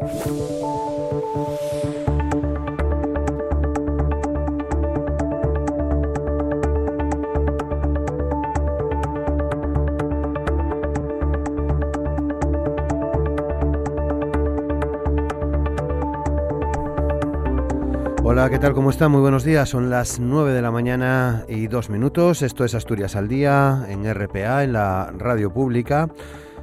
Hola, ¿qué tal? ¿Cómo está? Muy buenos días. Son las 9 de la mañana y dos minutos. Esto es Asturias al Día en RPA, en la radio pública.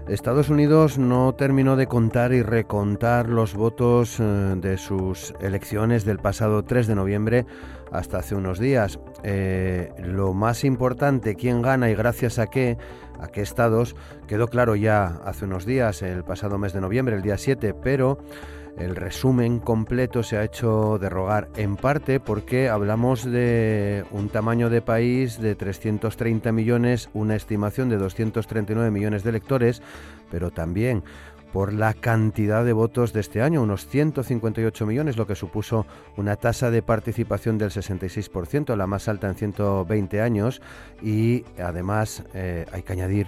Estados Unidos no terminó de contar y recontar los votos eh, de sus elecciones del pasado 3 de noviembre hasta hace unos días. Eh, lo más importante, quién gana y gracias a qué, a qué estados, quedó claro ya hace unos días, el pasado mes de noviembre, el día 7, pero el resumen completo se ha hecho de rogar en parte porque hablamos de un tamaño de país de 330 millones, una estimación de 239 millones de electores, pero también por la cantidad de votos de este año, unos 158 millones, lo que supuso una tasa de participación del 66%, la más alta en 120 años, y además eh, hay que añadir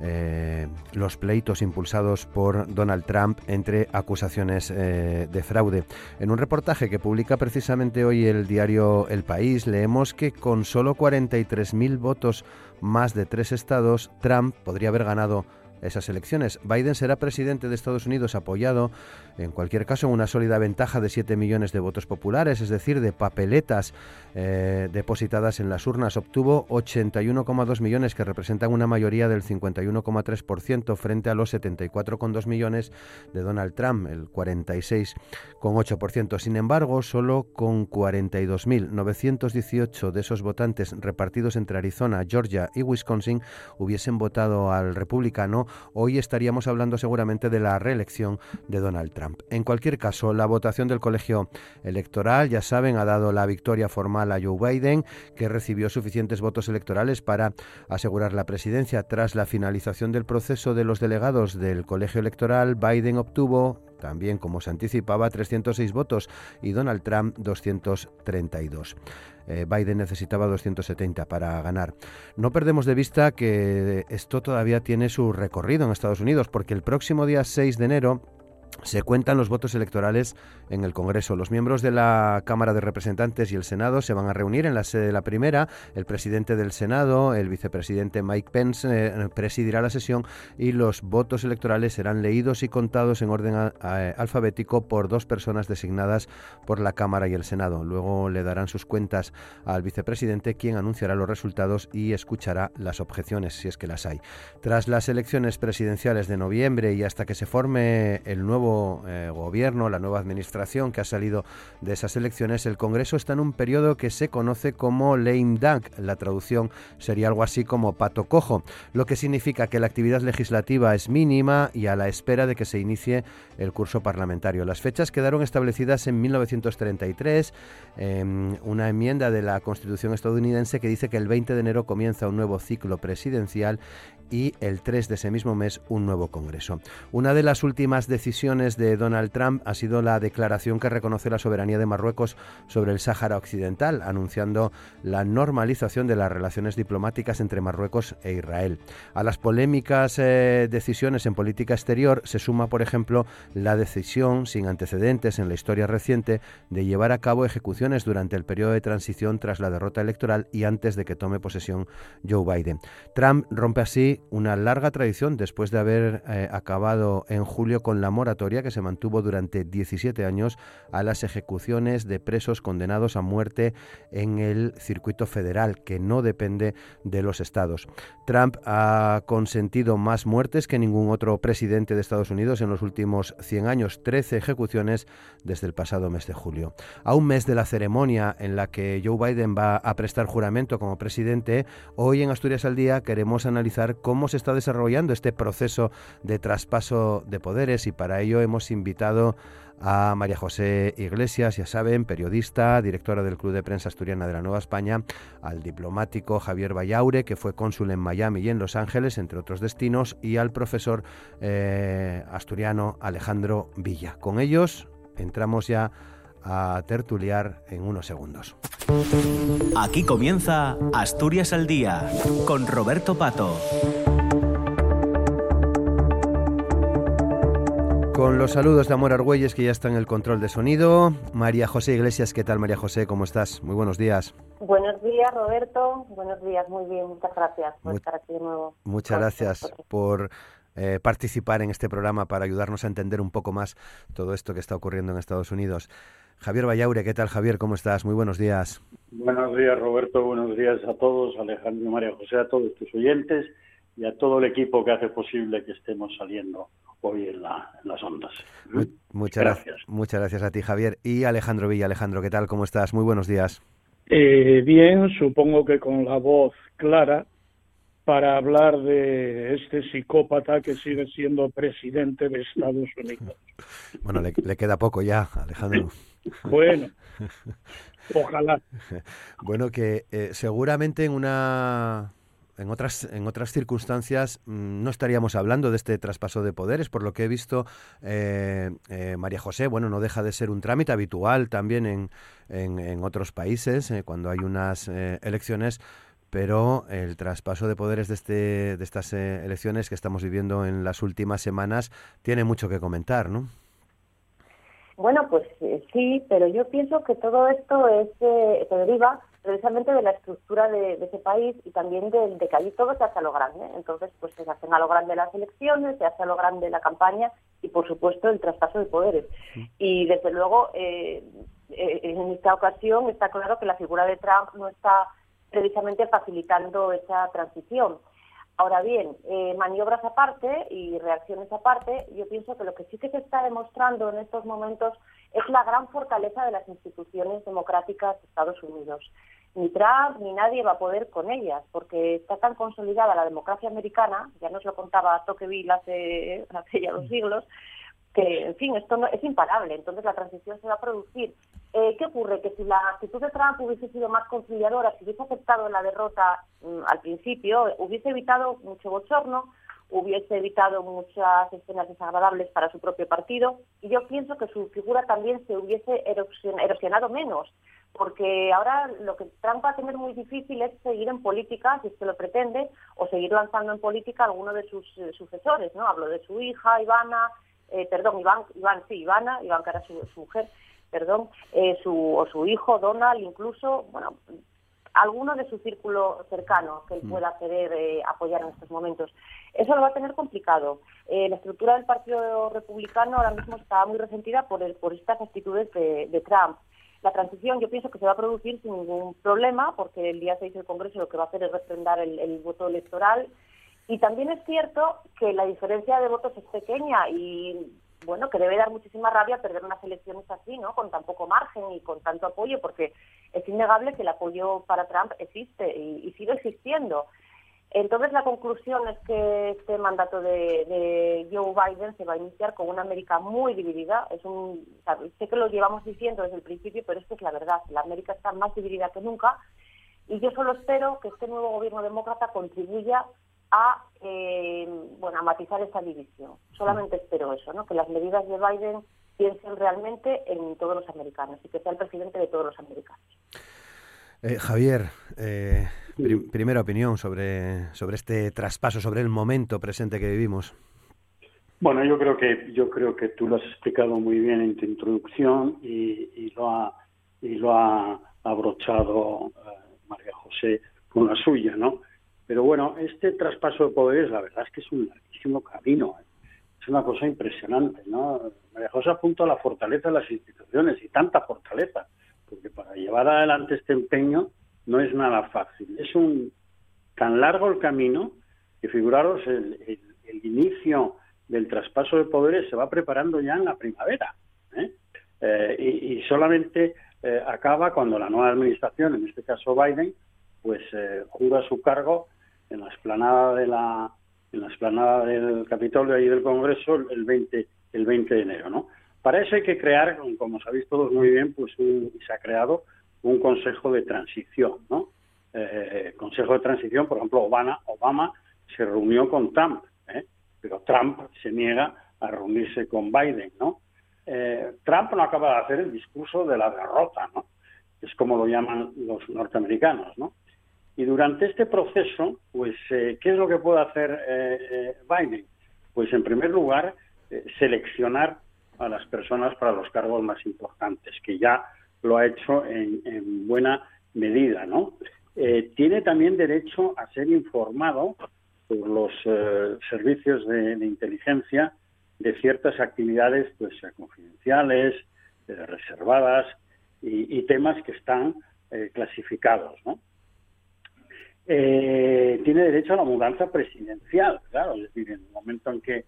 eh, los pleitos impulsados por Donald Trump entre acusaciones eh, de fraude. En un reportaje que publica precisamente hoy el diario El País, leemos que con solo 43.000 votos más de tres estados, Trump podría haber ganado esas elecciones. Biden será presidente de Estados Unidos apoyado, en cualquier caso, en una sólida ventaja de 7 millones de votos populares, es decir, de papeletas eh, depositadas en las urnas. Obtuvo 81,2 millones, que representan una mayoría del 51,3% frente a los 74,2 millones de Donald Trump, el 46,8%. Sin embargo, solo con 42.918 de esos votantes repartidos entre Arizona, Georgia y Wisconsin hubiesen votado al republicano hoy estaríamos hablando seguramente de la reelección de Donald Trump. En cualquier caso, la votación del colegio electoral, ya saben, ha dado la victoria formal a Joe Biden, que recibió suficientes votos electorales para asegurar la presidencia. Tras la finalización del proceso de los delegados del colegio electoral, Biden obtuvo también como se anticipaba 306 votos y Donald Trump 232. Eh, Biden necesitaba 270 para ganar. No perdemos de vista que esto todavía tiene su recorrido en Estados Unidos, porque el próximo día 6 de enero se cuentan los votos electorales en el Congreso. Los miembros de la Cámara de Representantes y el Senado se van a reunir en la sede de la primera. El presidente del Senado, el vicepresidente Mike Pence, eh, presidirá la sesión y los votos electorales serán leídos y contados en orden alfabético por dos personas designadas por la Cámara y el Senado. Luego le darán sus cuentas al vicepresidente, quien anunciará los resultados y escuchará las objeciones, si es que las hay. Tras las elecciones presidenciales de noviembre y hasta que se forme el nuevo eh, gobierno, la nueva administración que ha salido de esas elecciones, el Congreso está en un periodo que se conoce como lame duck. La traducción sería algo así como pato cojo, lo que significa que la actividad legislativa es mínima y a la espera de que se inicie el curso parlamentario. Las fechas quedaron establecidas en 1933, en una enmienda de la Constitución estadounidense que dice que el 20 de enero comienza un nuevo ciclo presidencial y el 3 de ese mismo mes un nuevo Congreso. Una de las últimas decisiones de Donald Trump ha sido la declaración que reconoce la soberanía de Marruecos sobre el Sáhara Occidental, anunciando la normalización de las relaciones diplomáticas entre Marruecos e Israel. A las polémicas eh, decisiones en política exterior se suma, por ejemplo, la decisión sin antecedentes en la historia reciente de llevar a cabo ejecuciones durante el periodo de transición tras la derrota electoral y antes de que tome posesión Joe Biden. Trump rompe así una larga tradición después de haber eh, acabado en julio con la moratoria que se mantuvo durante 17 años a las ejecuciones de presos condenados a muerte en el circuito federal, que no depende de los estados. Trump ha consentido más muertes que ningún otro presidente de Estados Unidos en los últimos 100 años, 13 ejecuciones desde el pasado mes de julio. A un mes de la ceremonia en la que Joe Biden va a prestar juramento como presidente, hoy en Asturias al Día queremos analizar cómo se está desarrollando este proceso de traspaso de poderes y para ello hemos invitado a María José Iglesias, ya saben, periodista, directora del Club de Prensa Asturiana de la Nueva España, al diplomático Javier Vallaure, que fue cónsul en Miami y en Los Ángeles, entre otros destinos, y al profesor eh, asturiano Alejandro Villa. Con ellos entramos ya a tertuliar en unos segundos. Aquí comienza Asturias al Día con Roberto Pato. Con los saludos de Amor Argüelles, que ya está en el control de sonido. María José Iglesias, ¿qué tal María José? ¿Cómo estás? Muy buenos días. Buenos días, Roberto. Buenos días, muy bien. Muchas gracias por estar aquí de nuevo. Muchas gracias por eh, participar en este programa para ayudarnos a entender un poco más todo esto que está ocurriendo en Estados Unidos. Javier Vallaure, ¿qué tal Javier? ¿Cómo estás? Muy buenos días. Buenos días, Roberto. Buenos días a todos, Alejandro y María José, a todos tus oyentes y a todo el equipo que hace posible que estemos saliendo hoy en, las ondas. muchas gracias. Muchas gracias a ti, Javier. Y Alejandro Villa. Alejandro, ¿qué tal? ¿Cómo estás? Muy buenos días. Eh, bien, supongo que con la voz clara para hablar de este psicópata que sigue siendo presidente de Estados Unidos. Bueno, le, queda poco ya, Alejandro. Bueno, ojalá. Bueno, que eh, seguramente en una en otras, en otras circunstancias mm, no estaríamos hablando de este traspaso de poderes. Por lo que he visto, eh, eh, María José, bueno, no deja de ser un trámite habitual también en, en, otros países eh, cuando hay unas elecciones. Pero el traspaso de poderes de, este, de estas elecciones que estamos viviendo en las últimas semanas tiene mucho que comentar, ¿no? Bueno, pues sí, pero yo pienso que todo esto es, se deriva precisamente de la estructura de, ese país y también de, de, que allí todo se hace a lo grande. Entonces, pues se hacen a lo grande las elecciones, se hace a lo grande la campaña y, por supuesto, el traspaso de poderes. Y, desde luego, eh, eh, en esta ocasión está claro que la figura de Trump no está precisamente facilitando esa transición. Ahora bien, eh, maniobras aparte y reacciones aparte, yo pienso que lo que sí que se está demostrando en estos momentos es la gran fortaleza de las instituciones democráticas de Estados Unidos ni Trump ni nadie va a poder con ellas, porque está tan consolidada la democracia americana, ya nos lo contaba Tocqueville hace, hace ya dos siglos, que, en fin, esto no, es imparable, entonces la transición se va a producir. Eh, ¿Qué ocurre? Que si la actitud de Trump hubiese sido más conciliadora, si hubiese aceptado la derrota mm, al principio, hubiese evitado mucho bochorno, hubiese evitado muchas escenas desagradables para su propio partido, y yo pienso que su figura también se hubiese erosionado menos porque ahora lo que Trump va a tener muy difícil es seguir en política, si es que lo pretende, o seguir lanzando en política a alguno de sus eh, sucesores, ¿no? Hablo de su hija, Ivana, eh, perdón, Iván, Iván, sí, Ivana, Iván que era su, mujer, perdón, eh, su, o su hijo, Donald, incluso, bueno, alguno de su círculo cercano que él mm. pueda querer apoyar en estos momentos. Eso lo va a tener complicado. la estructura del Partido Republicano ahora mismo está muy resentida por, el, por estas actitudes de Trump. La transición yo pienso que se va a producir sin ningún problema, porque el día 6 el Congreso lo que va a hacer es refrendar el, voto electoral. Y también es cierto que la diferencia de votos es pequeña y bueno, que debe dar muchísima rabia perder unas elecciones así, ¿no? Con tan poco margen y con tanto apoyo, porque es innegable que el apoyo para Trump existe y sigue existiendo. Entonces la conclusión es que este mandato de, Joe Biden se va a iniciar con una América muy dividida. Es un, sé que lo llevamos diciendo desde el principio, pero esto es la verdad. La América está más dividida que nunca y yo solo espero que este nuevo gobierno demócrata contribuya a, eh, bueno, a matizar esa división. Solamente espero eso, ¿no? que las medidas de Biden piensen realmente en todos los americanos y que sea el presidente de todos los americanos. Eh, Javier, eh, primera opinión sobre, sobre este traspaso, sobre el momento presente que vivimos. Bueno, yo creo que yo creo que tú lo has explicado muy bien en tu introducción y, lo ha y lo ha abrochado eh, María José con la suya, ¿no? Pero bueno, este traspaso de poderes, la verdad es que es un larguísimo camino. Es una cosa impresionante, ¿no? María José apunta a la fortaleza de las instituciones y tanta fortaleza porque para llevar adelante este empeño no es nada fácil. Es un tan largo el camino que figuraros el, inicio del traspaso de poderes se va preparando ya en la primavera. ¿eh? Eh, y, solamente eh, acaba cuando la nueva administración, en este caso Biden, pues jura su cargo en la explanada de la en la explanada del Capitolio y del Congreso el 20 el 20 de enero, ¿no? Para eso hay que crear, como sabéis todos muy bien, pues se ha creado un consejo de transición, ¿no? Eh, consejo de transición, por ejemplo, Obama, Obama se reunió con Trump, ¿eh? pero Trump se niega a reunirse con Biden, ¿no? Eh, Trump no acaba de hacer el discurso de la derrota, ¿no? Es como lo llaman los norteamericanos, ¿no? Y durante este proceso, pues, ¿qué es lo que puede hacer Biden? Pues, en primer lugar, eh, seleccionar a las personas para los cargos más importantes, que ya lo ha hecho en, buena medida, ¿no? Eh, tiene también derecho a ser informado por los eh, servicios de, inteligencia de ciertas actividades pues confidenciales, reservadas y, temas que están clasificados, ¿no? tiene derecho a la mudanza presidencial, claro, es decir, en el momento en que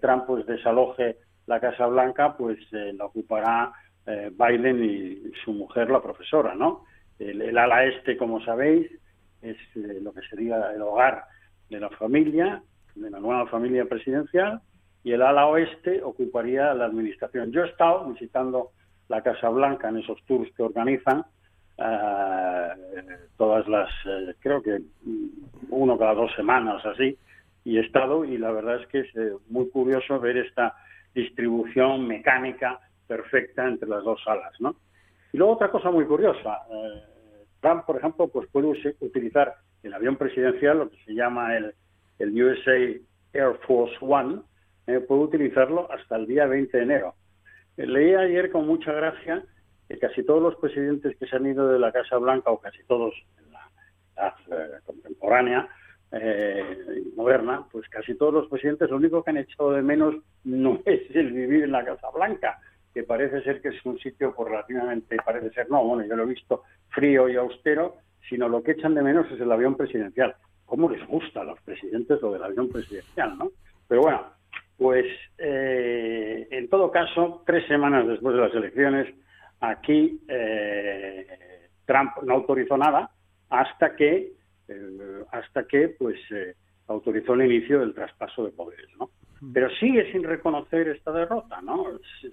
Trump pues desaloje la Casa Blanca, pues eh, la ocupará eh, Biden y su mujer, la profesora, ¿no? El, ala este, como sabéis, es eh, lo que sería el hogar de la familia, de la nueva familia presidencial, y el ala oeste ocuparía la administración. Yo he estado visitando la Casa Blanca en esos tours que organizan, todas las, creo que uno cada dos semanas así, y he estado, y la verdad es que es muy curioso ver esta distribución mecánica perfecta entre las dos salas, ¿no? Y luego otra cosa muy curiosa, eh, Trump, por ejemplo, pues puede utilizar el avión presidencial, lo que se llama el, el USA Air Force One, eh, puede utilizarlo hasta el día 20 de enero. Eh, leí ayer con mucha gracia que casi todos los presidentes que se han ido de la Casa Blanca, o casi todos en la edad contemporánea, eh, moderna, pues casi todos los presidentes lo único que han echado de menos no es el vivir en la Casa Blanca, que parece ser que es un sitio por relativamente, parece ser no, bueno, yo lo he visto frío y austero, sino lo que echan de menos es el avión presidencial. ¿Cómo les gusta a los presidentes lo del avión presidencial, no? Pero bueno, pues eh, en todo caso, tres semanas después de las elecciones, aquí eh, Trump no autorizó nada hasta que eh, hasta que pues eh, autorizó el inicio del traspaso de poderes, ¿no? Pero sigue sin reconocer esta derrota, ¿no? Es,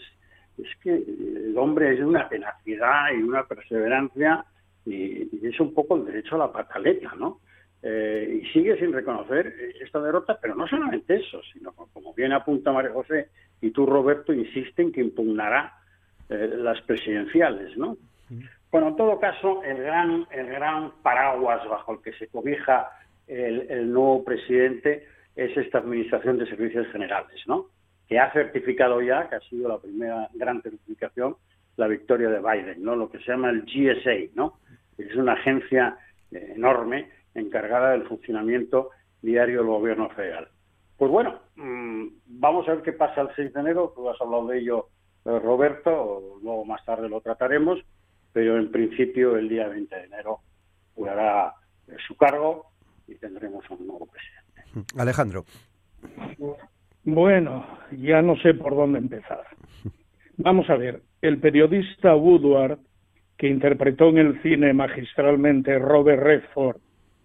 que el hombre es de una tenacidad y una perseverancia y, es un poco el derecho a la pataleta, ¿no? Eh, y sigue sin reconocer esta derrota, pero no solamente eso, sino como bien apunta María José y tú, Roberto, insisten que impugnará las presidenciales, ¿no? Bueno, en todo caso, el gran, el gran paraguas bajo el que se cobija el, nuevo presidente es esta Administración de Servicios Generales, ¿no? Que ha certificado ya, que ha sido la primera gran certificación, la victoria de Biden, ¿no? lo que se llama el GSA, ¿no? es una agencia eh, enorme encargada del funcionamiento diario del gobierno federal. Pues bueno, mm, vamos a ver qué pasa el 6 de enero, tú has hablado de ello, eh, Roberto, luego más tarde lo trataremos, pero en principio el día 20 de enero jurará su cargo y tendremos un nuevo presidente. Alejandro. Bueno, ya no sé por dónde empezar. Vamos a ver, el periodista Woodward, que interpretó en el cine magistralmente Robert Redford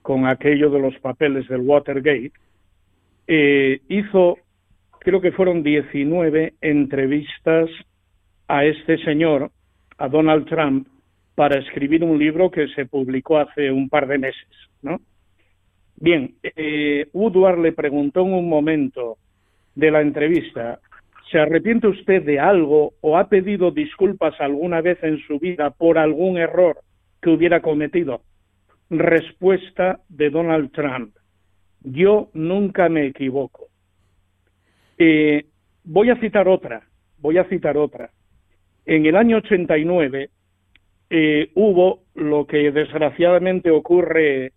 con aquello de los papeles del Watergate, eh, hizo, creo que fueron 19 entrevistas a este señor, a Donald Trump, para escribir un libro que se publicó hace un par de meses, ¿no? Bien, eh, Woodward le preguntó en un momento de la entrevista, ¿se arrepiente usted de algo o ha pedido disculpas alguna vez en su vida por algún error que hubiera cometido? Respuesta de Donald Trump, yo nunca me equivoco. Eh, voy a citar otra, voy a citar otra. En el año 89, eh, hubo lo que desgraciadamente ocurre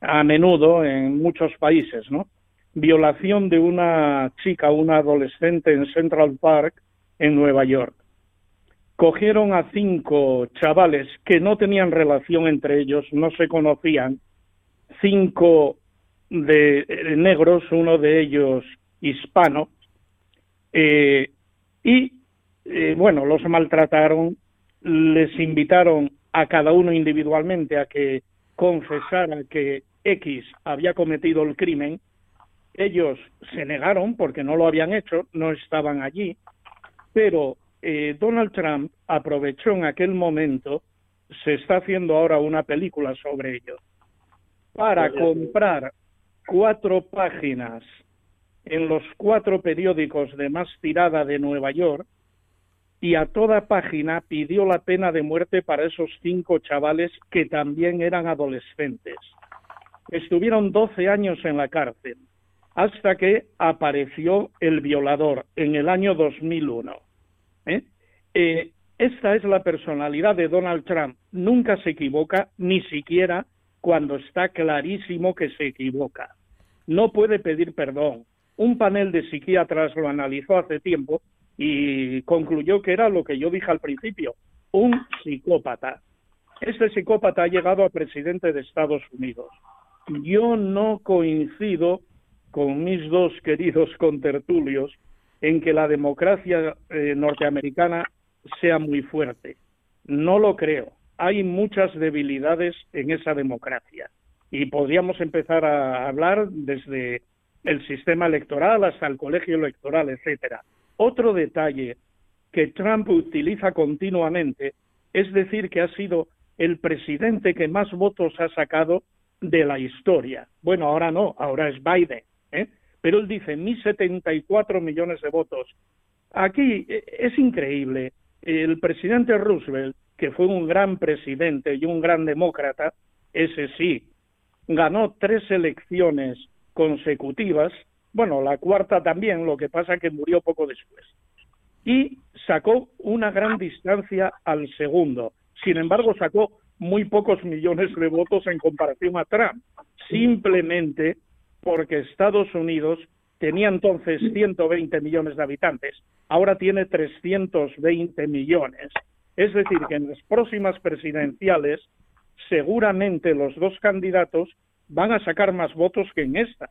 a menudo en muchos países, ¿no? Violación de una chica, una adolescente en Central Park, en Nueva York. Cogieron a cinco chavales que no tenían relación entre ellos, no se conocían, cinco de eh, negros, uno de ellos hispano, eh, y bueno, los maltrataron, les invitaron a cada uno individualmente a que confesara que X había cometido el crimen, ellos se negaron porque no lo habían hecho, no estaban allí, pero eh, Donald Trump aprovechó en aquel momento, se está haciendo ahora una película sobre ello, para comprar cuatro páginas en los cuatro periódicos de más tirada de Nueva York, y a toda página pidió la pena de muerte para esos cinco chavales que también eran adolescentes. Estuvieron 12 años en la cárcel. Hasta que apareció el violador en el año 2001. ¿eh? Eh, esta es la personalidad de Donald Trump. Nunca se equivoca, ni siquiera cuando está clarísimo que se equivoca. No puede pedir perdón. Un panel de psiquiatras lo analizó hace tiempo y concluyó que era lo que yo dije al principio, un psicópata. Este psicópata ha llegado a presidente de Estados Unidos. Yo no coincido con mis dos queridos contertulios en que la democracia eh, norteamericana sea muy fuerte. No lo creo. Hay muchas debilidades en esa democracia y podríamos empezar a hablar desde el sistema electoral hasta el colegio electoral, etcétera. Otro detalle que Trump utiliza continuamente es decir que ha sido el presidente que más votos ha sacado de la historia. Bueno, ahora no, ahora es Biden. ¿Eh? Pero él dice, mis 74 millones de votos. Aquí eh, es increíble. El presidente Roosevelt, que fue un gran presidente y un gran demócrata, ese sí, ganó tres elecciones consecutivas, bueno, la cuarta también, lo que pasa que murió poco después. Y sacó una gran distancia al segundo. Sin embargo, sacó muy pocos millones de votos en comparación a Trump. Simplemente porque Estados Unidos tenía entonces 120 millones de habitantes, ahora tiene 320 millones. Es decir, que en las próximas presidenciales seguramente los dos candidatos van a sacar más votos que en estas,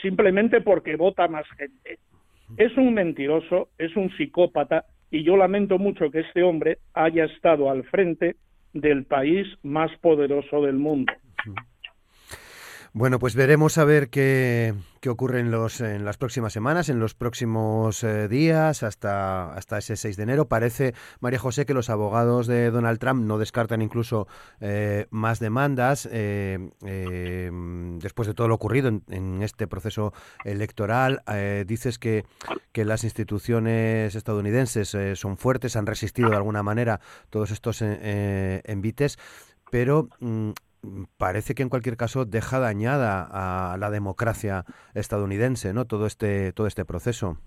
simplemente porque vota más gente. Es un mentiroso, es un psicópata y yo lamento mucho que este hombre haya estado al frente del país más poderoso del mundo. Bueno, pues veremos a ver qué, qué ocurre en, los, en las próximas semanas, en los próximos eh, días, hasta, hasta ese 6 de enero. Parece, María José, que los abogados de Donald Trump no descartan incluso eh, más demandas eh, después de todo lo ocurrido en, este proceso electoral. dices que, que las instituciones estadounidenses son fuertes, han resistido de alguna manera todos estos envites, pero mm, parece que en cualquier caso deja dañada a la democracia estadounidense, ¿no? Todo este todo este proceso.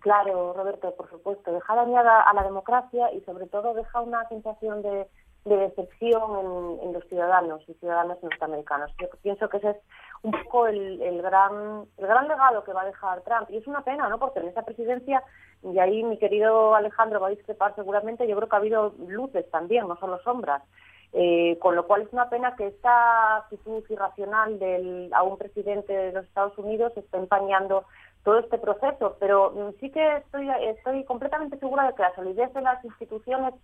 Claro, Roberto, por supuesto, deja dañada a la democracia y sobre todo deja una sensación de, decepción en, los ciudadanos y ciudadanas norteamericanos. Yo pienso que ese es un poco el, el, gran el gran legado que va a dejar Trump y es una pena, ¿no? Porque en esa presidencia y ahí mi querido Alejandro va a discrepar seguramente. Yo creo que ha habido luces también, no solo sombras. Eh, con lo cual es una pena que esta actitud irracional del, a un presidente de los Estados Unidos esté empañando todo este proceso, pero mm, sí que estoy, estoy completamente segura de que la solidez de las instituciones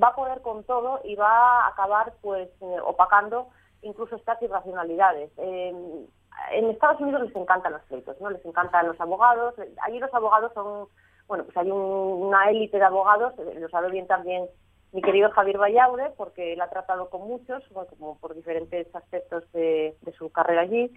va a poder con todo y va a acabar pues eh, opacando incluso estas irracionalidades. en Estados Unidos les encantan los pleitos, ¿no? Les encantan los abogados. Allí los abogados son, bueno, pues hay una élite de abogados, eh, lo sabe bien también mi querido Javier Vallaude, porque él ha tratado con muchos, como por diferentes aspectos de, su carrera allí.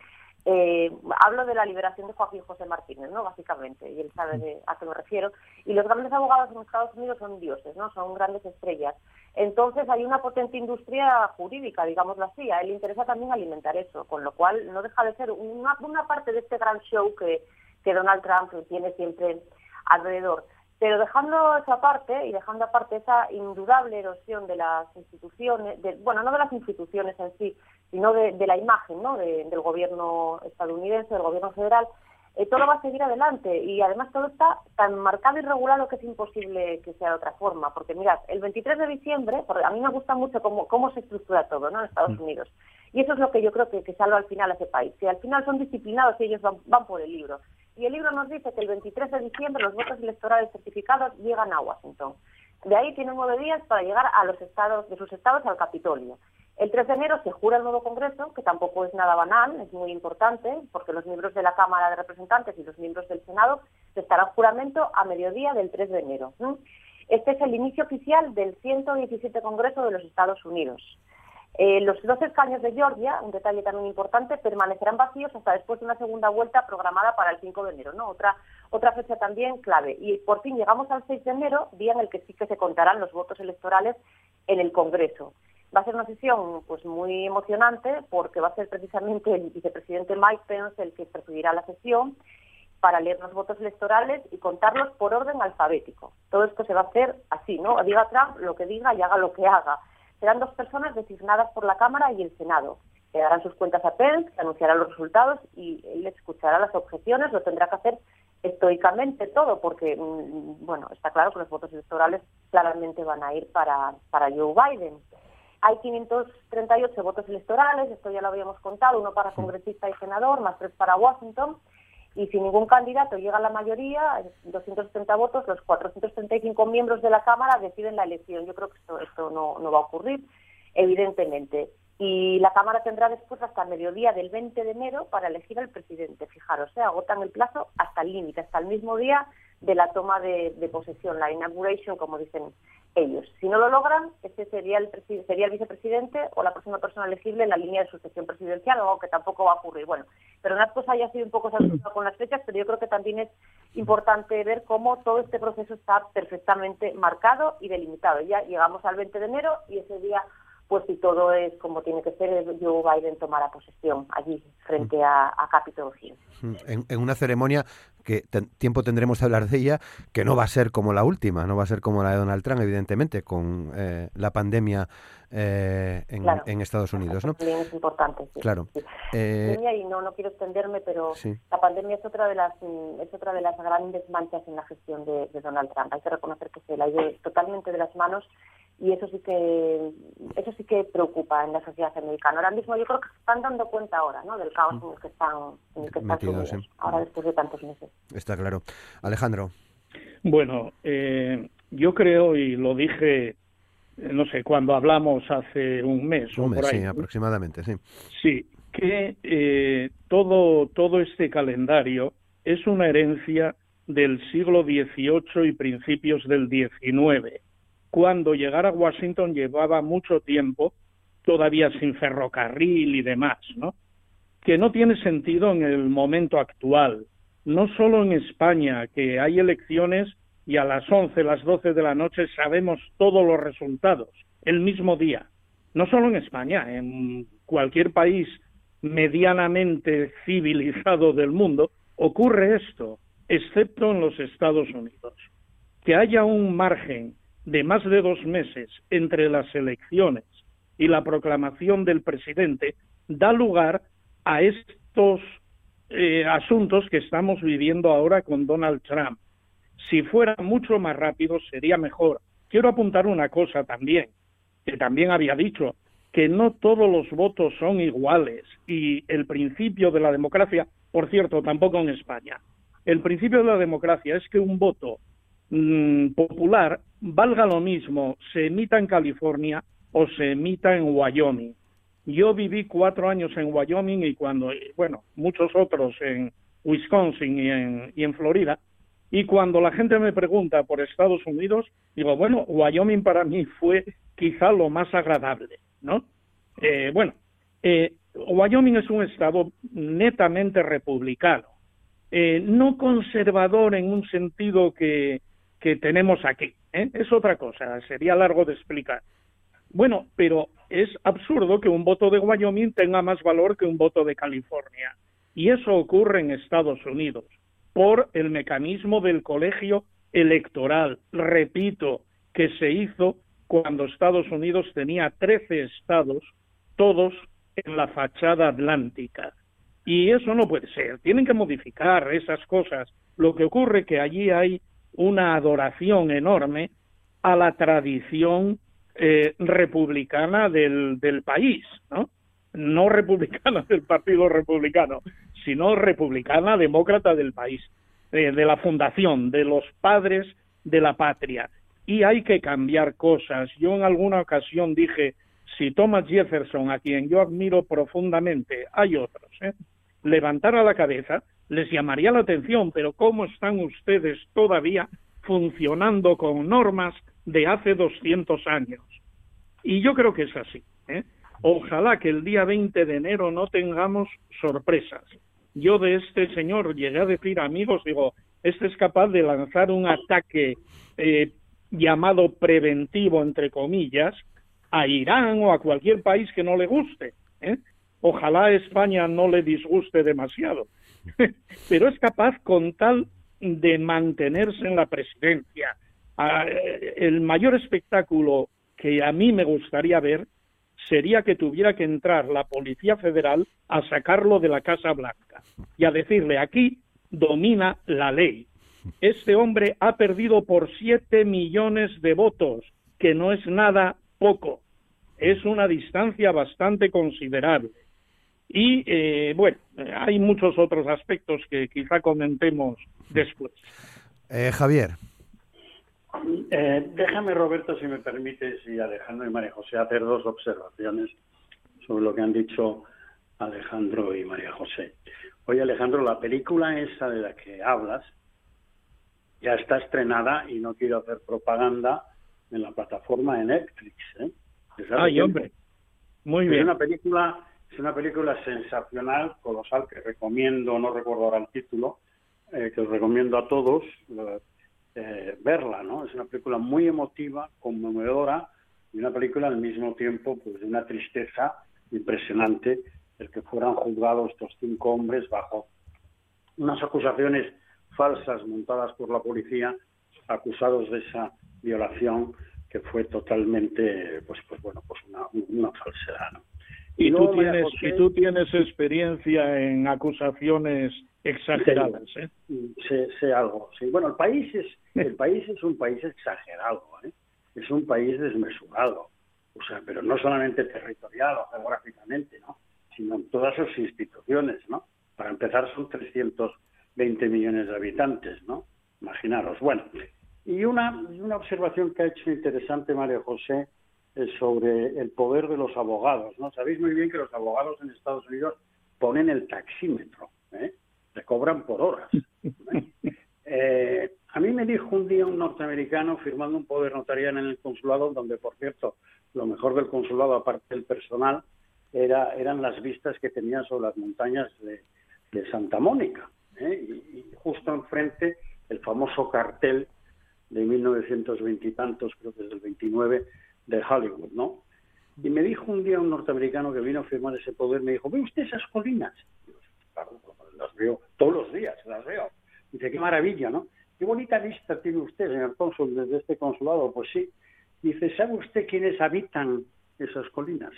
Eh, hablo de la liberación de Joaquín José Martínez, ¿no? Básicamente, y él sabe a qué me refiero. Y los grandes abogados en Estados Unidos son dioses, ¿no? Son grandes estrellas. Entonces hay una potente industria jurídica, digámoslo así. A él le interesa también alimentar eso, con lo cual no deja de ser una, una parte de este gran show que, que Donald Trump tiene siempre alrededor. Pero dejando esa parte y dejando aparte esa indudable erosión de las instituciones, bueno, no de las instituciones en sí, sino de, la imagen ¿no? del gobierno estadounidense, del gobierno federal, eh, todo va a seguir adelante y además todo está tan marcado y regulado que es imposible que sea de otra forma. Porque mirad, el 23 de diciembre, porque a mí me gusta mucho cómo, cómo se estructura todo ¿no? en Estados mm. Unidos. Y eso es lo que yo creo que, que salva al final a ese país. Si al final son disciplinados y ellos van por el libro. Y el libro nos dice que el 23 de diciembre los votos electorales certificados llegan a Washington. De ahí tienen nueve días para llegar a los estados, de sus estados al Capitolio. El 3 de enero se jura el nuevo Congreso, que tampoco es nada banal, es muy importante, porque los miembros de la Cámara de Representantes y los miembros del Senado se estarán juramento a mediodía del 3 de enero. Este es el inicio oficial del 117 Congreso de los Estados Unidos. Eh, los dos escaños de Georgia, un detalle también importante, permanecerán vacíos hasta después de una segunda vuelta programada para el 5 de enero, ¿no? Otra, otra fecha también clave. Y por fin llegamos al 6 de enero, día en el que sí que se contarán los votos electorales en el Congreso. Va a ser una sesión pues muy emocionante porque va a ser precisamente el vicepresidente Mike Pence el que presidirá la sesión para leer los votos electorales y contarlos por orden alfabético. Todo esto se va a hacer así, ¿no? Diga Trump lo que diga y haga lo que haga. Serán dos personas designadas por la Cámara y el Senado. Le darán sus cuentas a Pence, que anunciará los resultados y él escuchará las objeciones, lo tendrá que hacer estoicamente todo, porque, mm, bueno, está claro que los votos electorales claramente van a ir para, para Joe Biden. Hay 538 votos electorales, esto ya lo habíamos contado, uno para congresista y senador, más tres para Washington, y si ningún candidato llega a la mayoría, 270 votos, los 435 miembros de la Cámara deciden la elección. Yo creo que esto, esto no, no va a ocurrir, evidentemente y la Cámara tendrá después hasta el mediodía del 20 de enero para elegir al presidente. Fijaros, se agotan el plazo hasta el límite, hasta el mismo día de la toma de, posesión, la inauguration, como dicen ellos. Si no lo logran, ese sería el, sería el vicepresidente o la próxima persona elegible en la línea de sucesión presidencial, algo que tampoco va a ocurrir. Bueno, pero una cosa ya ha sido un poco con las fechas, pero yo creo que también es importante ver cómo todo este proceso está perfectamente marcado y delimitado. Ya llegamos al 20 de enero y ese día pues si todo es como tiene que ser, Joe Biden tomará posesión allí frente a, a Capitol Hill. Mm, en, una ceremonia que tiempo tendremos de hablar de ella, que no va a ser como la última, no va a ser como la de Donald Trump, evidentemente, con eh, la pandemia eh, en, Estados Unidos, ¿no? es importante, sí. Claro. Eh, y no, no quiero extenderme, pero la pandemia es otra de las es otra de las grandes manchas en la gestión de, de Donald Trump. Hay que reconocer que se la ido totalmente de las manos y eso sí que eso sí que preocupa en la sociedad americana. Ahora mismo yo creo que se están dando cuenta ahora, ¿no? Del caos en el que están, en el que están ahora después de tantos meses. Está claro. Alejandro. Bueno, eh, yo creo y lo dije no sé, cuando hablamos hace un mes un mes, sí, aproximadamente, sí. Sí, que eh, todo, todo este calendario es una herencia del siglo XVIII y principios del XIX cuando llegar a Washington llevaba mucho tiempo, todavía sin ferrocarril y demás, ¿no? Que no tiene sentido en el momento actual, no solo en España, que hay elecciones y a las 11, las 12 de la noche sabemos todos los resultados, el mismo día. No solo en España, en cualquier país medianamente civilizado del mundo ocurre esto, excepto en los Estados Unidos. Que haya un margen de más de dos meses entre las elecciones y la proclamación del presidente da lugar a estos eh, asuntos que estamos viviendo ahora con Donald Trump. Si fuera mucho más rápido sería mejor. Quiero apuntar una cosa también, que también había dicho, que no todos los votos son iguales y el principio de la democracia, por cierto, tampoco en España. El principio de la democracia es que un voto Mm, popular valga lo mismo se emita en California o se emita en Wyoming. Yo viví cuatro años en Wyoming y cuando, bueno, muchos otros en Wisconsin y en, y en Florida, y cuando la gente me pregunta por Estados Unidos, digo, bueno, Wyoming para mí fue quizá lo más agradable, ¿no? Eh, bueno, eh, Wyoming es un estado netamente republicano, eh, no conservador en un sentido que que tenemos aquí. ¿eh? Es otra cosa, sería largo de explicar. Bueno, pero es absurdo que un voto de Wyoming tenga más valor que un voto de California. Y eso ocurre en Estados Unidos por el mecanismo del colegio electoral, repito, que se hizo cuando Estados Unidos tenía 13 estados, todos en la fachada atlántica. Y eso no puede ser, tienen que modificar esas cosas. Lo que ocurre que allí hay una adoración enorme a la tradición eh, republicana del, del país, ¿no? No republicana del Partido Republicano, sino republicana demócrata del país, eh, de la fundación, de los padres de la patria. Y hay que cambiar cosas. Yo en alguna ocasión dije, si Thomas Jefferson, a quien yo admiro profundamente, hay otros, ¿eh? levantara la cabeza, les llamaría la atención, pero ¿cómo están ustedes todavía funcionando con normas de hace 200 años? Y yo creo que es así. ¿eh? Ojalá que el día 20 de enero no tengamos sorpresas. Yo de este señor llegué a decir, amigos, digo, este es capaz de lanzar un ataque eh, llamado preventivo, entre comillas, a Irán o a cualquier país que no le guste. ¿eh? Ojalá España no le disguste demasiado, pero es capaz con tal de mantenerse en la presidencia. Ah, eh, el mayor espectáculo que a mí me gustaría ver sería que tuviera que entrar la Policía Federal a sacarlo de la Casa Blanca y a decirle aquí domina la ley. Este hombre ha perdido por siete millones de votos, que no es nada poco, es una distancia bastante considerable. Y eh, bueno, hay muchos otros aspectos que quizá comentemos después. Eh, Javier. Eh, déjame, Roberto, si me permites, y Alejandro y María José, hacer dos observaciones sobre lo que han dicho Alejandro y María José. Oye, Alejandro, la película esa de la que hablas ya está estrenada y no quiero hacer propaganda en la plataforma de Netflix. ¿eh? Ay, hombre. Muy bien. Es una película, es una película sensacional, colosal, que recomiendo, no recuerdo ahora el título, eh, que os recomiendo a todos eh, verla, ¿no? Es una película muy emotiva, conmovedora y una película al mismo tiempo pues de una tristeza impresionante el que fueran juzgados estos cinco hombres bajo unas acusaciones falsas montadas por la policía, acusados de esa violación que fue totalmente, pues, pues bueno, pues una, una falsedad. ¿no? Y, tú tienes, y tú tienes experiencia en acusaciones exageradas, ¿eh? Sé, sé, algo, sí. Bueno, el país es el país es un país exagerado, ¿eh? Es un país desmesurado, o sea, pero no solamente territorial o geográficamente, ¿no? Sino en todas sus instituciones, ¿no? Para empezar son 320 millones de habitantes, ¿no? Imaginaros. Bueno, y una, una observación que ha hecho interesante María José sobre el poder de los abogados. ¿no? Sabéis muy bien que los abogados en Estados Unidos ponen el taxímetro, ¿eh? cobran por horas. Eh, a mí me dijo un día un norteamericano firmando un poder notarial en el consulado, donde, por cierto, lo mejor del consulado, aparte del personal, era, eran las vistas que tenía sobre las montañas de, Santa Mónica. ¿eh? Y, y, justo enfrente el famoso cartel de 1920 y tantos, creo que es del 29, de Hollywood, ¿no? Y me dijo un día un norteamericano que vino a firmar ese poder, me dijo, ¿ve usted esas colinas? claro, las veo todos los días, las veo. Dice, qué maravilla, ¿no? Qué bonita vista tiene usted, señor cónsul, desde este consulado. Pues sí. Dice, ¿sabe usted quiénes habitan esas colinas?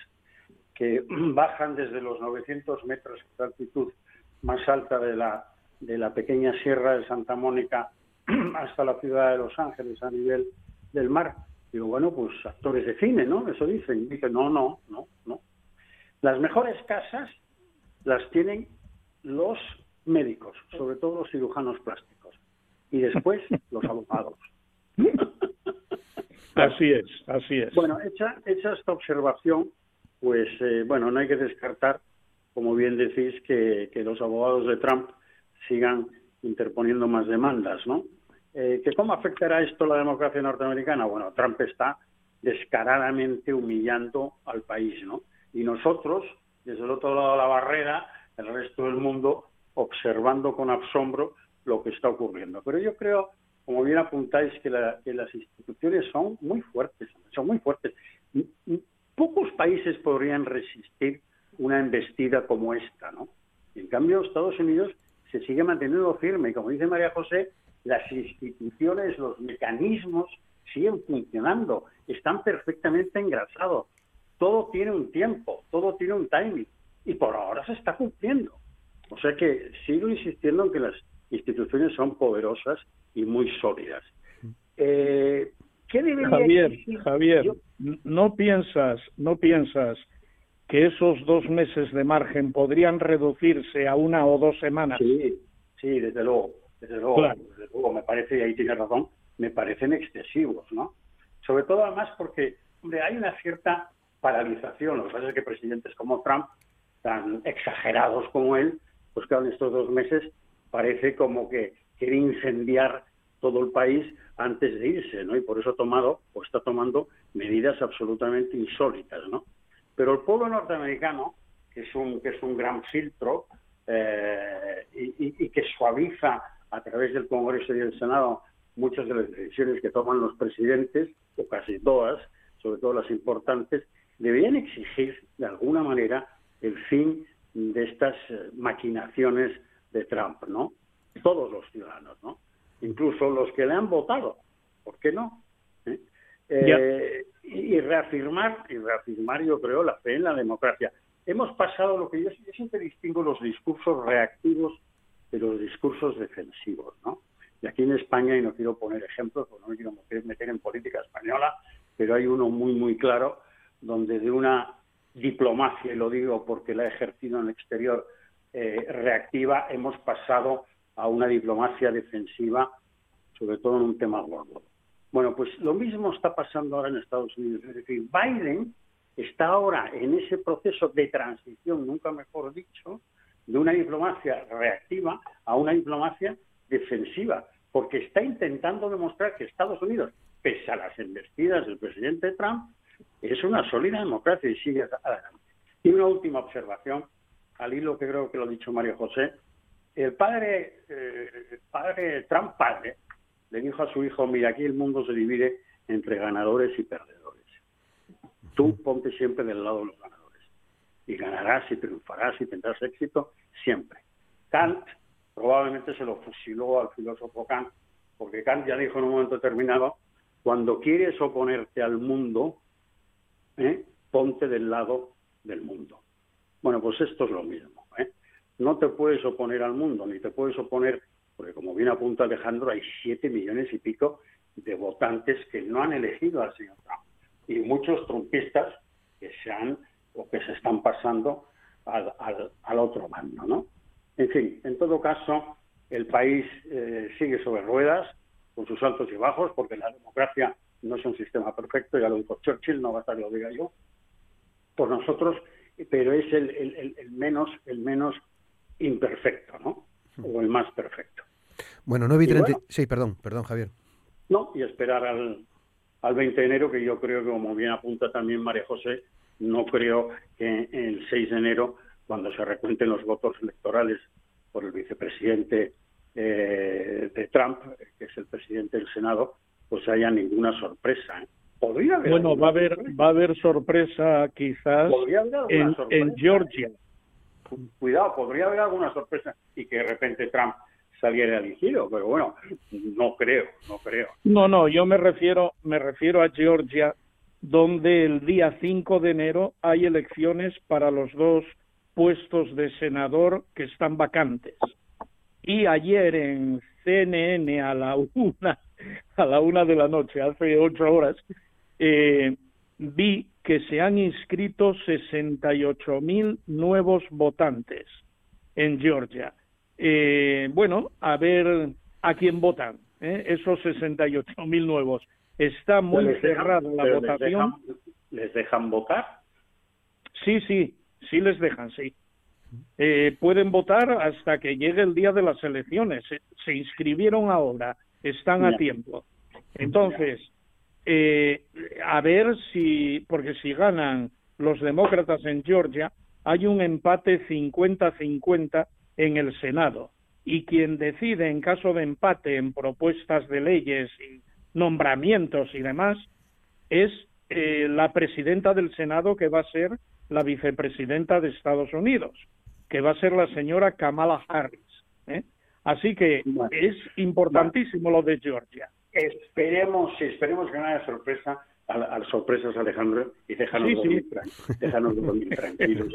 Que bajan desde los 900 metros de altitud más alta de la, de la pequeña sierra de Santa Mónica hasta la ciudad de Los Ángeles a nivel del mar. Digo, bueno, pues actores de cine, ¿no? Eso dicen. Y dice, no, no, no, no. Las mejores casas las tienen los médicos, sobre todo los cirujanos plásticos. Y después los abogados. así es, así es. Bueno, hecha, hecha esta observación, pues eh, bueno, no hay que descartar, como bien decís, que, que los abogados de Trump sigan interponiendo más demandas, ¿no? Eh, ¿Que ¿Cómo afectará esto la democracia norteamericana? Bueno, Trump está descaradamente humillando al país, ¿no? Y nosotros, desde el otro lado de la barrera, el resto del mundo, observando con asombro lo que está ocurriendo. Pero yo creo, como bien apuntáis, que, que las instituciones son muy fuertes, son muy fuertes. Pocos países podrían resistir una embestida como esta, ¿no? En cambio, Estados Unidos se sigue manteniendo firme. Y como dice María José, las instituciones, los mecanismos siguen funcionando, están perfectamente engrasados. Todo tiene un tiempo, todo tiene un timing. Y por ahora se está cumpliendo. O sea que sigo insistiendo en que las instituciones son poderosas y muy sólidas. Eh, Javier, Javier, no piensas, no piensas que esos dos meses de margen podrían reducirse a una o dos semanas. Sí, sí, desde luego, desde luego, desde luego me parece, y ahí tiene razón, me parecen excesivos, ¿no? Sobre todo además porque, hombre, hay una cierta paralización. Lo que pasa es que presidentes como Trump, tan exagerados como él, pues claro, en estos dos meses parece como que quiere incendiar todo el país antes de irse, ¿no? Y por eso ha tomado, o está tomando medidas absolutamente insólitas, ¿no? Pero el pueblo norteamericano, que es un, que es un gran filtro eh, y, que suaviza a través del Congreso y del Senado muchas de las decisiones que toman los presidentes, o casi todas, sobre todo las importantes, deberían exigir de alguna manera el fin de estas eh, maquinaciones de Trump, ¿no? Todos los ciudadanos, ¿no? Incluso los que le han votado, ¿por qué no? ¿Eh? Eh, y reafirmar, y reafirmar, yo creo, la fe en la democracia. Hemos pasado lo que yo, yo siempre distingo los discursos reactivos de los discursos defensivos, ¿no? Y aquí en España, y no quiero poner ejemplos, porque no me quiero meter en política española, pero hay uno muy, muy claro, donde de una diplomacia, y lo digo porque la he ejercido en el exterior, eh, reactiva, hemos pasado a una diplomacia defensiva, sobre todo en un tema gordo. Bueno, pues lo mismo está pasando ahora en Estados Unidos. Es decir, Biden está ahora en ese proceso de transición, nunca mejor dicho, de una diplomacia reactiva a una diplomacia defensiva, porque está intentando demostrar que Estados Unidos, pese a las investidas del presidente Trump, es una sólida democracia y sigue adelante. Y una última observación, al hilo que creo que lo ha dicho Mario José, el padre, eh, el padre Trump padre le dijo a su hijo, mira, aquí el mundo se divide entre ganadores y perdedores. Tú ponte siempre del lado de los ganadores y ganarás y triunfarás y tendrás éxito siempre. Kant probablemente se lo fusiló al filósofo Kant, porque Kant ya dijo en un momento determinado, cuando quieres oponerte al mundo, ¿eh? ponte del lado del mundo. Bueno, pues esto es lo mismo. ¿eh? No te puedes oponer al mundo, ni te puedes oponer, porque como bien apunta Alejandro, hay siete millones y pico de votantes que no han elegido al señor Trump. Y muchos trumpistas que se han o que se están pasando al, al, otro bando, ¿no? En fin, en todo caso, el país eh, sigue sobre ruedas, con sus altos y bajos, porque la democracia no es un sistema perfecto, ya lo dijo Churchill, no va a estar que lo diga yo, por nosotros, pero es el, el, menos el menos imperfecto, ¿no? O el más perfecto. Bueno, 9 y 30... sí, perdón, perdón, Javier. No, y esperar al, al 20 de enero, que yo creo que, como bien apunta también María José, no creo que el 6 de enero, cuando se recuenten los votos electorales por el vicepresidente eh, de Trump, que es el presidente del Senado, pues haya ninguna sorpresa. ¿eh? Podría haber bueno, va a haber va a haber sorpresa quizás en, en Georgia. Cuidado, podría haber alguna sorpresa y que de repente Trump saliera elegido, pero bueno, no creo, no creo. No, no, yo me refiero me refiero a Georgia donde el día 5 de enero hay elecciones para los dos puestos de senador que están vacantes. Y ayer en CNN a la una, a la una de la noche, hace ocho horas, eh, vi que se han inscrito 68 mil nuevos votantes en Georgia. Eh, bueno, a ver a quién votan, ¿eh? esos 68 mil nuevos. Está muy cerrada la votación. Les dejan, votar? Sí, sí, sí les dejan, sí. Eh, pueden votar hasta que llegue el día de las elecciones. Se, inscribieron ahora, están a tiempo. Entonces, eh, a ver si, porque si ganan los demócratas en Georgia, hay un empate 50-50 en el Senado. Y quien decide en caso de empate en propuestas de leyes y nombramientos y demás es eh, la presidenta del Senado que va a ser la vicepresidenta de Estados Unidos, que va a ser la señora Kamala Harris. ¿eh? Así que es importantísimo lo de Georgia. Esperemos, esperemos que no haya sorpresa, a, sorpresas, Alejandro, y déjanos, dormir, tranquilos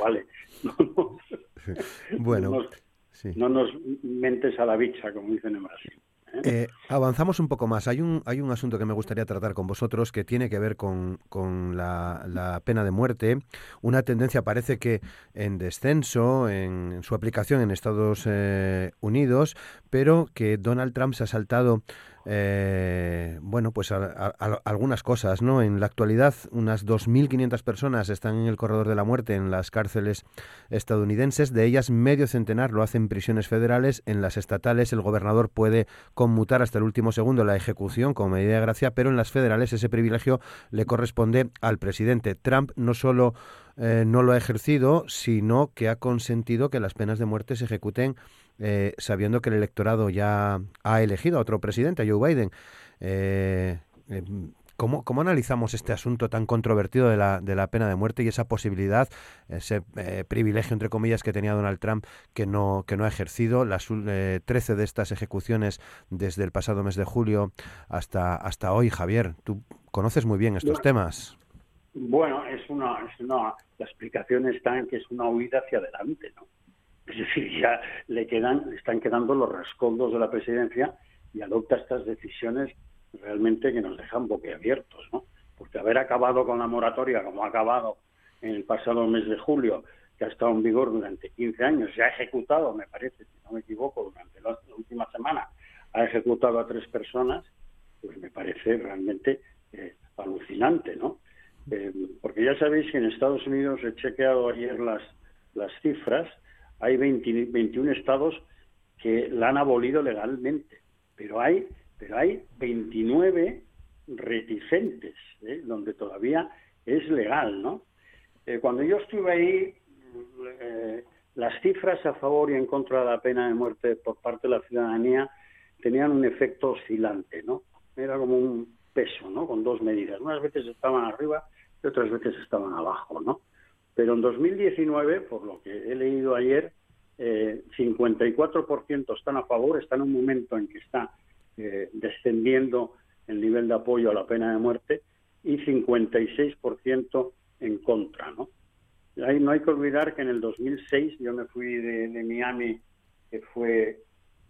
¿vale? bueno, no nos, no nos mentes a la bicha, como dicen en Brasil. Eh, avanzamos un poco más. Hay un, hay un asunto que me gustaría tratar con vosotros que tiene que ver con, con la, pena de muerte. Una tendencia parece que en descenso en, su aplicación en Estados eh, Unidos, pero que Donald Trump se ha saltado eh, bueno, pues algunas cosas, ¿no? En la actualidad, unas 2.500 personas están en el corredor de la muerte en las cárceles estadounidenses. De ellas, medio centenar lo hacen prisiones federales. En las estatales, el gobernador puede conmutar hasta el último segundo la ejecución como medida de gracia, pero en las federales ese privilegio le corresponde al presidente. Trump no solo eh, no lo ha ejercido, sino que ha consentido que las penas de muerte se ejecuten eh, sabiendo que el electorado ya ha elegido a otro presidente, a Joe Biden. Eh, ¿Cómo, ¿Cómo, analizamos este asunto tan controvertido de la, de la pena de muerte y esa posibilidad, ese eh, privilegio, entre comillas, que tenía Donald Trump que no, que no ha ejercido? Las eh, 13 de estas ejecuciones desde el pasado mes de julio hasta, hasta hoy, Javier. Tú conoces muy bien estos temas. Bueno, es una, es una, la explicación está en que es una huida hacia adelante, ¿no? Es decir, ya le quedan, están quedando los rescoldos de la presidencia y adopta estas decisiones realmente que nos dejan boquiabiertos, ¿no? Porque haber acabado con la moratoria como ha acabado en el pasado mes de julio, que ha estado en vigor durante 15 años, se ha ejecutado, me parece, si no me equivoco, durante la última semana, ha ejecutado a tres personas, pues me parece realmente eh, alucinante, ¿no? Eh, porque ya sabéis que en Estados Unidos he chequeado ayer las, las cifras, hay 21 estados que la han abolido legalmente, pero hay pero hay 29 reticentes, ¿eh? donde todavía es legal, ¿no? Eh, cuando yo estuve ahí, eh, las cifras a favor y en contra de la pena de muerte por parte de la ciudadanía tenían un efecto oscilante, ¿no? Era como un peso, ¿no? Con dos medidas. Unas veces estaban arriba y otras veces estaban abajo, ¿no? Pero en 2019, por lo que he leído ayer, 54% están a favor, está en un momento en que está eh, descendiendo el nivel de apoyo a la pena de muerte y 56% en contra, ¿no? Ahí no hay que olvidar que en el 2006 yo me fui de, Miami, que fue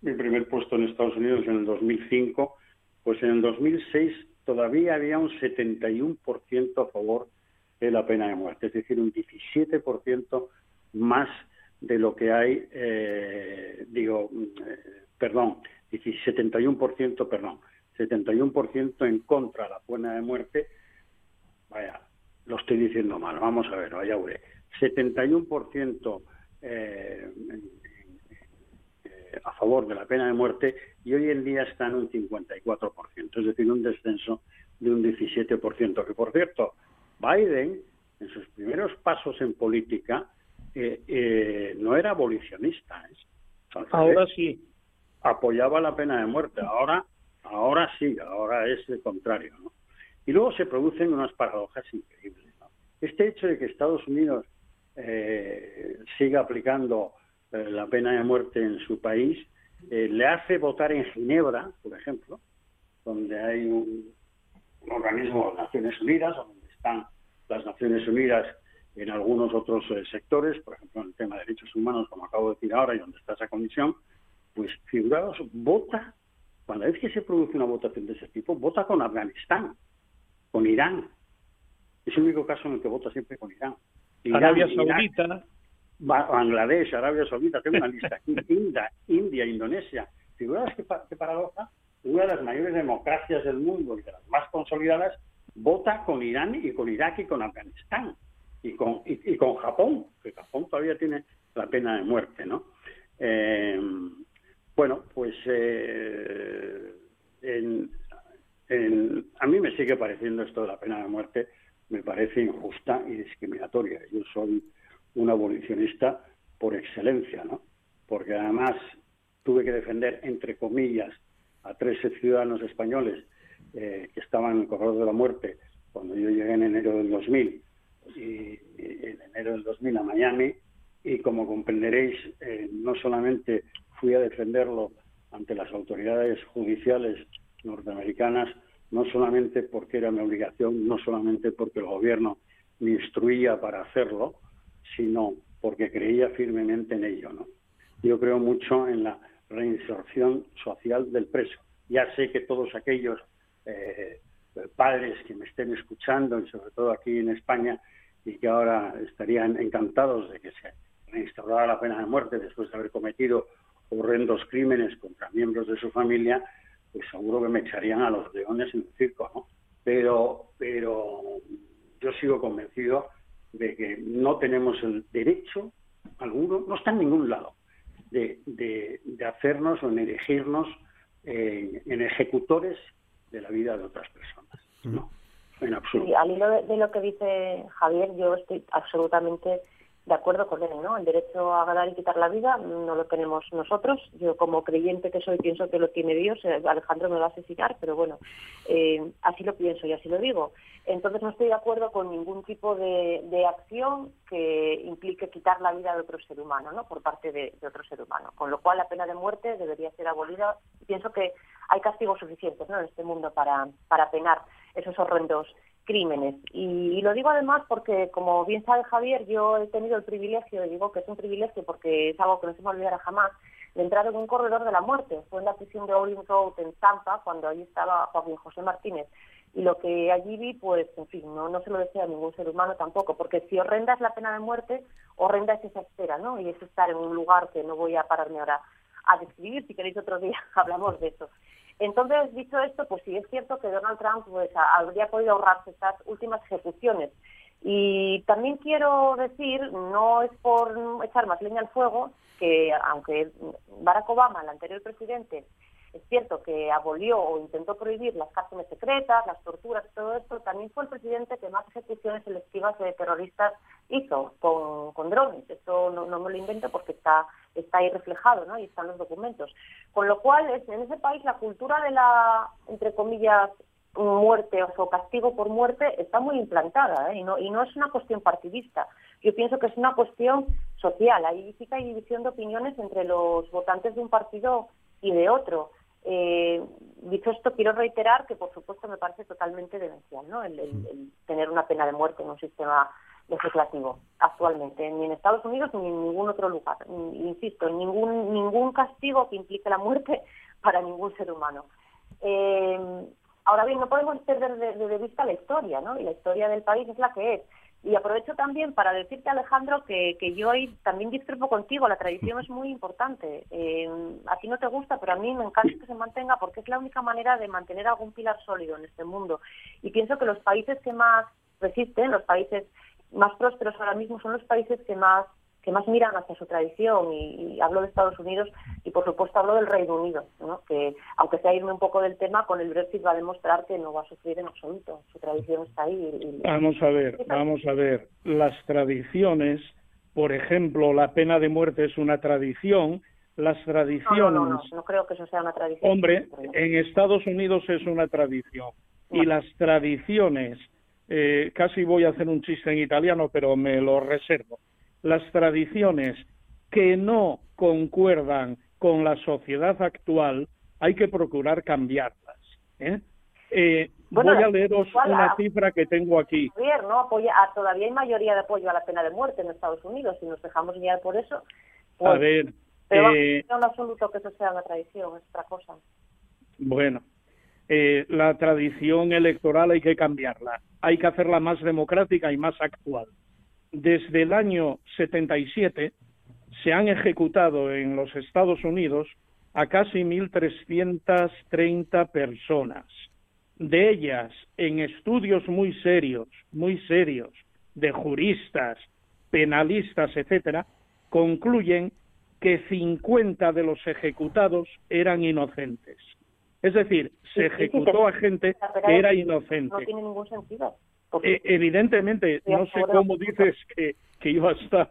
mi primer puesto en Estados Unidos en el 2005, pues en el 2006 todavía había un 71% a favor de la pena de muerte, es decir, un 17% más de lo que hay, eh, digo, eh, perdón, 71%, perdón, 71% en contra de la pena de muerte. Vaya, lo estoy diciendo mal, vamos a ver, vaya, 71% eh, eh, a favor de la pena de muerte y hoy en día está en un 54%, es decir, un descenso de un 17%, que por cierto, Biden, en sus primeros pasos en política, eh, no era abolicionista. Ahora sí apoyaba la pena de muerte. Ahora, ahora sí, ahora es el contrario. ¿no? Y luego se producen unas paradojas increíbles. ¿no? Este hecho de que Estados Unidos eh, siga aplicando eh, la pena de muerte en su país eh, le hace votar en Ginebra, por ejemplo, donde hay un, organismo de Naciones Unidas, donde están las Naciones Unidas en algunos otros sectores, por ejemplo en el tema de derechos humanos, como acabo de decir ahora, y donde está esa comisión, pues figurados, vota, cuando vez que se produce una votación de ese tipo, vota con Afganistán, con Irán. Es el único caso en el que vota siempre con Irán. Arabia Saudita. Bangladesh, Arabia Saudita, tengo una lista aquí, India, India, Indonesia. Figurados qué, qué paradoja, una de las mayores democracias del mundo y de las más consolidadas, vota con Irán y con Irak y con Afganistán y con, y, con Japón, que Japón todavía tiene la pena de muerte, ¿no? Eh, bueno, pues eh, a mí me sigue pareciendo esto de la pena de muerte, me parece injusta y discriminatoria. Yo soy un abolicionista por excelencia, ¿no? Porque además tuve que defender, entre comillas, a 13 ciudadanos españoles eh, que estaban en el corredor de la muerte cuando yo llegué en enero del 2000 y, en enero del 2000 a Miami y como comprenderéis eh, no solamente fui a defenderlo ante las autoridades judiciales norteamericanas, no solamente porque era mi obligación, no solamente porque el gobierno me instruía para hacerlo, sino porque creía firmemente en ello. ¿no? Yo creo mucho en la reinserción social del preso. Ya sé que todos aquellos eh, padres que me estén escuchando, y sobre todo aquí en España, y que ahora estarían encantados de que se reinstaurara la pena de muerte después de haber cometido horrendos crímenes contra miembros de su familia, pues seguro que me echarían a los leones en el circo, ¿no? Pero, pero yo sigo convencido de que no tenemos el derecho alguno, no está en ningún lado, de, de, hacernos o en erigirnos en ejecutores de la vida de otras personas. No, en absoluto. al hilo de, lo que dice Javier, yo estoy absolutamente de acuerdo con él, ¿no? El derecho a ganar y quitar la vida no lo tenemos nosotros. Yo como creyente que soy pienso que lo tiene Dios. Eh, Alejandro me va a asesinar, pero bueno, Eh, así lo pienso y así lo digo. Entonces no estoy de acuerdo con ningún tipo de, acción que implique quitar la vida de otro ser humano, ¿no? Por parte de, otro ser humano. Con lo cual la pena de muerte debería ser abolida. Pienso que hay castigos suficientes, ¿no? En este mundo para, para penar esos horrendos crímenes. Y, lo digo además porque, como bien sabe Javier, yo he tenido el privilegio, digo que es un privilegio porque es algo que no se me olvidará jamás, de entrar en un corredor de la muerte. Fue en la prisión de Owling Road en Tampa, cuando allí estaba Joaquín José Martínez y lo que allí vi, pues, en fin, no, no se lo desea a ningún ser humano tampoco, porque si horrenda es la pena de muerte, horrenda es esa espera, ¿no? Y es estar en un lugar que no voy a pararme ahora a describir, si queréis otro día hablamos de eso. Entonces, dicho esto, pues sí es cierto que Donald Trump pues, habría podido ahorrarse estas últimas ejecuciones. Y también quiero decir, no es por echar más leña al fuego, que aunque Barack Obama, el anterior presidente, es cierto que abolió o intentó prohibir las cárceles secretas, las torturas, todo esto. También fue el presidente que más ejecuciones selectivas de terroristas hizo con, drones. Esto no, me lo invento porque está, está ahí reflejado, ¿no? Y están los documentos. Con lo cual, en ese país la cultura de la, entre comillas, muerte o castigo por muerte está muy implantada ¿eh? y, no, y no es una cuestión partidista. Yo pienso que es una cuestión social. Ahí sí que hay división de opiniones entre los votantes de un partido y de otro. Eh, dicho esto, quiero reiterar que, por supuesto, me parece totalmente demencial ¿no? el, tener una pena de muerte en un sistema legislativo actualmente, ni en Estados Unidos ni en ningún otro lugar. Insisto, ningún, ningún castigo que implique la muerte para ningún ser humano. Eh, ahora bien, no podemos perder de, vista la historia, ¿no? Y la historia del país es la que es. Y aprovecho también para decirte, Alejandro, que, que yo hoy también discrepo contigo. La tradición es muy importante. Eh, a ti no te gusta, pero a mí me encanta que se mantenga porque es la única manera de mantener algún pilar sólido en este mundo. Y pienso que los países que más resisten, los países más prósperos ahora mismo, son los países que más que más miran hacia su tradición y, hablo de Estados Unidos y por supuesto hablo del Reino Unido, que aunque sea irme un poco del tema, con el Brexit va a demostrar que no va a sufrir en absoluto, su tradición está ahí. Vamos a ver, vamos a ver, las tradiciones, por ejemplo, la pena de muerte es una tradición, las tradiciones... No, no, no, no, creo que eso sea una tradición. Hombre, en Estados Unidos es una tradición. Y las tradiciones, eh, casi voy a hacer un chiste en italiano, pero me lo reservo las tradiciones que no concuerdan con la sociedad actual, hay que procurar cambiarlas. ¿eh? Eh, voy a leeros una cifra que tengo aquí. ¿no? Apoya, ah, todavía hay mayoría de apoyo a la pena de muerte en Estados Unidos. Si nos dejamos guiar por eso. Pues, a ver. Pero eh, no en absoluto que eso sea una tradición, es otra cosa. Bueno, eh, la tradición electoral hay que cambiarla. Hay que hacerla más democrática y más actual desde el año 77 se han ejecutado en los Estados Unidos a casi 1.330 personas. De ellas, en estudios muy serios, muy serios, de juristas, penalistas, etcétera, concluyen que 50 de los ejecutados eran inocentes. Es decir, se ejecutó a gente que era inocente. No tiene ningún sentido. Eh, evidentemente, no sé cómo dices que, que iba a estar,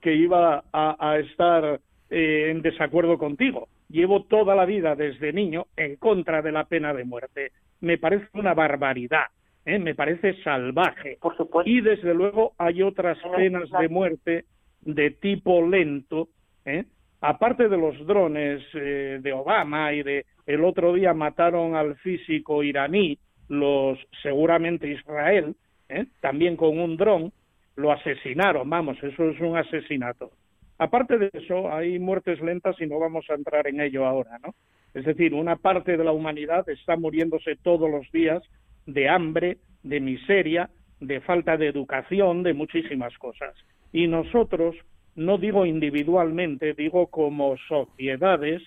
que iba a, estar eh, en desacuerdo contigo. Llevo toda la vida desde niño en contra de la pena de muerte. Me parece una barbaridad, ¿eh? me parece salvaje. Por supuesto. Y desde luego hay otras penas de muerte de tipo lento, ¿eh? aparte de los drones de Obama y de el otro día mataron al físico iraní los seguramente Israel, ¿eh? también con un dron, lo asesinaron, vamos, eso es un asesinato. Aparte de eso, hay muertes lentas y no vamos a entrar en ello ahora, ¿no? Es decir, una parte de la humanidad está muriéndose todos los días de hambre, de miseria, de falta de educación, de muchísimas cosas. Y nosotros, no digo individualmente, digo como sociedades,